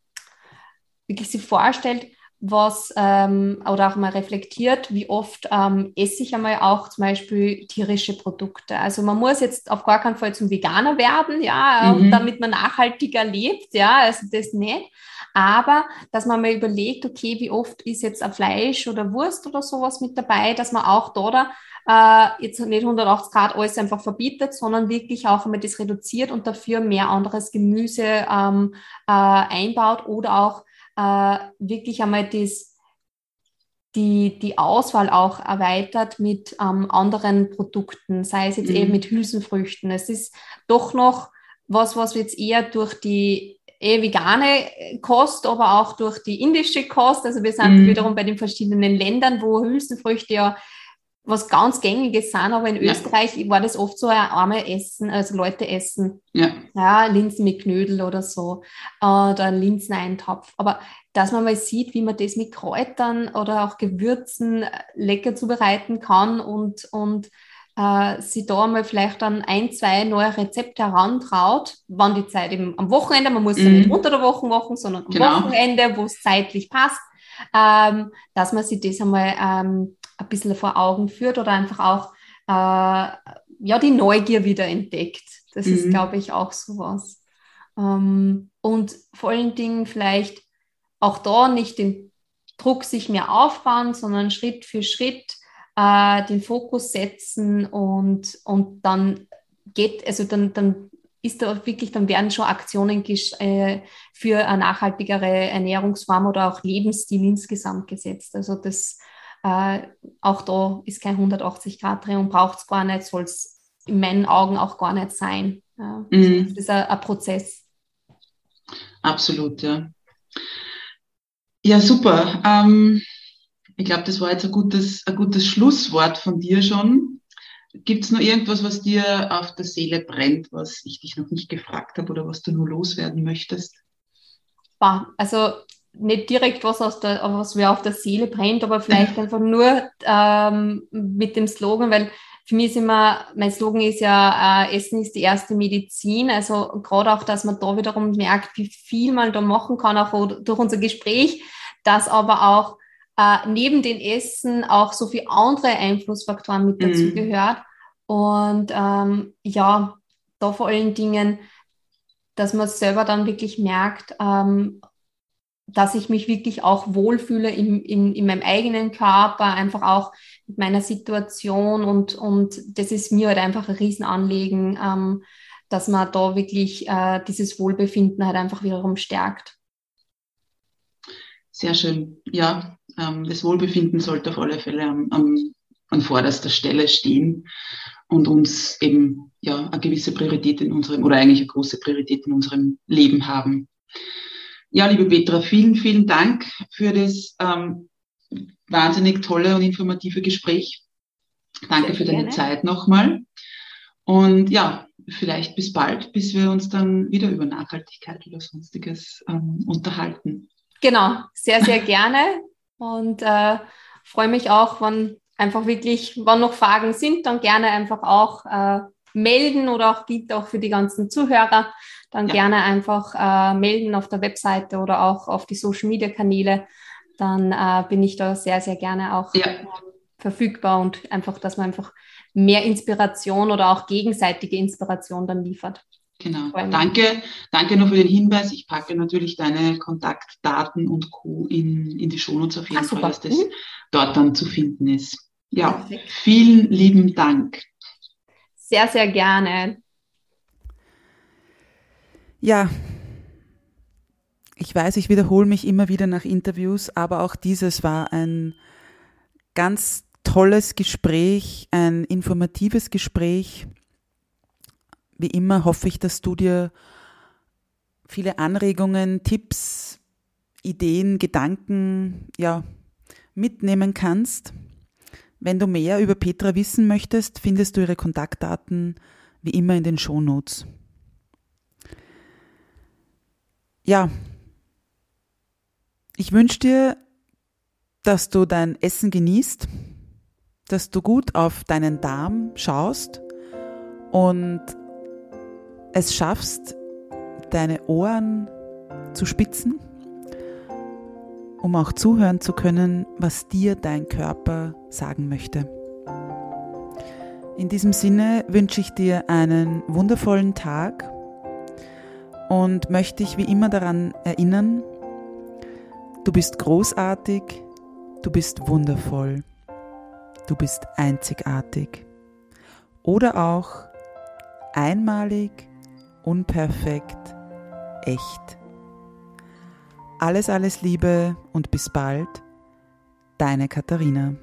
wirklich sich vorstellt, was ähm, oder auch mal reflektiert, wie oft ähm, esse ich einmal auch zum Beispiel tierische Produkte. Also man muss jetzt auf gar keinen Fall zum Veganer werden, ja, mhm. damit man nachhaltiger lebt, ja, also das nicht. Aber dass man mal überlegt, okay, wie oft ist jetzt ein Fleisch oder Wurst oder sowas mit dabei, dass man auch da äh, jetzt nicht 180 Grad alles einfach verbietet, sondern wirklich auch einmal das reduziert und dafür mehr anderes Gemüse ähm, äh, einbaut oder auch äh, wirklich einmal das die, die Auswahl auch erweitert mit ähm, anderen Produkten, sei es jetzt mhm. eben mit Hülsenfrüchten. Es ist doch noch was, was jetzt eher durch die eh vegane Kost, aber auch durch die indische Kost. Also wir sind mhm. wiederum bei den verschiedenen Ländern, wo Hülsenfrüchte ja was ganz gängiges sind, aber in ja. Österreich war das oft so ein arme Essen, also Leute essen. Ja. ja Linsen mit Knödel oder so oder einen Linseneintopf. Aber dass man mal sieht, wie man das mit Kräutern oder auch Gewürzen lecker zubereiten kann und, und äh, sie da mal vielleicht dann ein, zwei neue Rezepte herantraut, wann die Zeit eben am Wochenende, man muss mhm. ja nicht unter der Woche machen, sondern am genau. Wochenende, wo es zeitlich passt, ähm, dass man sich das einmal ähm, ein bisschen vor Augen führt oder einfach auch äh, ja, die Neugier wieder entdeckt. Das mhm. ist, glaube ich, auch sowas. Ähm, und vor allen Dingen vielleicht auch da nicht den Druck sich mehr aufbauen, sondern Schritt für Schritt äh, den Fokus setzen und, und dann geht, also dann, dann ist da wirklich, dann werden schon Aktionen äh, für eine nachhaltigere Ernährungsform oder auch Lebensstil insgesamt gesetzt. Also das äh, auch da ist kein 180 Grad Dreh und braucht es gar nicht, soll es in meinen Augen auch gar nicht sein. Ja. Mhm. Das ist ein, ein Prozess. Absolut, ja. Ja, super. Ähm, ich glaube, das war jetzt ein gutes, ein gutes Schlusswort von dir schon. Gibt es noch irgendwas, was dir auf der Seele brennt, was ich dich noch nicht gefragt habe oder was du nur loswerden möchtest? Also nicht direkt was, aus der, was mir auf der Seele brennt, aber vielleicht einfach nur ähm, mit dem Slogan, weil für mich ist immer, mein Slogan ist ja, äh, Essen ist die erste Medizin. Also gerade auch, dass man da wiederum merkt, wie viel man da machen kann, auch durch unser Gespräch, dass aber auch äh, neben den Essen auch so viele andere Einflussfaktoren mit dazu mhm. gehört. Und ähm, ja, da vor allen Dingen, dass man selber dann wirklich merkt, ähm, dass ich mich wirklich auch wohlfühle in, in, in meinem eigenen Körper, einfach auch mit meiner Situation und, und das ist mir halt einfach ein Riesenanliegen, ähm, dass man da wirklich äh, dieses Wohlbefinden halt einfach wiederum stärkt. Sehr schön. Ja, ähm, das Wohlbefinden sollte auf alle Fälle am, am, an vorderster Stelle stehen und uns eben ja eine gewisse Priorität in unserem oder eigentlich eine große Priorität in unserem Leben haben. Ja, liebe Petra, vielen, vielen Dank für das ähm, wahnsinnig tolle und informative Gespräch. Danke Sehr für deine gerne. Zeit nochmal. Und ja, vielleicht bis bald, bis wir uns dann wieder über Nachhaltigkeit oder sonstiges ähm, unterhalten. Genau, sehr, sehr gerne. Und äh, freue mich auch, wenn einfach wirklich, wann noch Fragen sind, dann gerne einfach auch äh, melden oder auch gilt auch für die ganzen Zuhörer, dann ja. gerne einfach äh, melden auf der Webseite oder auch auf die Social Media Kanäle. Dann äh, bin ich da sehr, sehr gerne auch ja. verfügbar und einfach, dass man einfach mehr Inspiration oder auch gegenseitige Inspiration dann liefert. Genau. Danke, danke noch für den Hinweis. Ich packe natürlich deine Kontaktdaten und Co. in, in die Shownotes auf jeden ah, Fall, dass das mhm. dort dann zu finden ist. Ja, Perfekt. vielen lieben Dank. Sehr, sehr gerne. Ja, ich weiß, ich wiederhole mich immer wieder nach Interviews, aber auch dieses war ein ganz tolles Gespräch, ein informatives Gespräch. Wie immer hoffe ich, dass du dir viele Anregungen, Tipps, Ideen, Gedanken, ja, mitnehmen kannst. Wenn du mehr über Petra wissen möchtest, findest du ihre Kontaktdaten wie immer in den Shownotes. Ja, ich wünsche dir, dass du dein Essen genießt, dass du gut auf deinen Darm schaust und es schaffst, deine Ohren zu spitzen, um auch zuhören zu können, was dir dein Körper sagen möchte. In diesem Sinne wünsche ich dir einen wundervollen Tag und möchte dich wie immer daran erinnern, du bist großartig, du bist wundervoll, du bist einzigartig oder auch einmalig, unperfekt, echt. Alles, alles Liebe und bis bald, deine Katharina.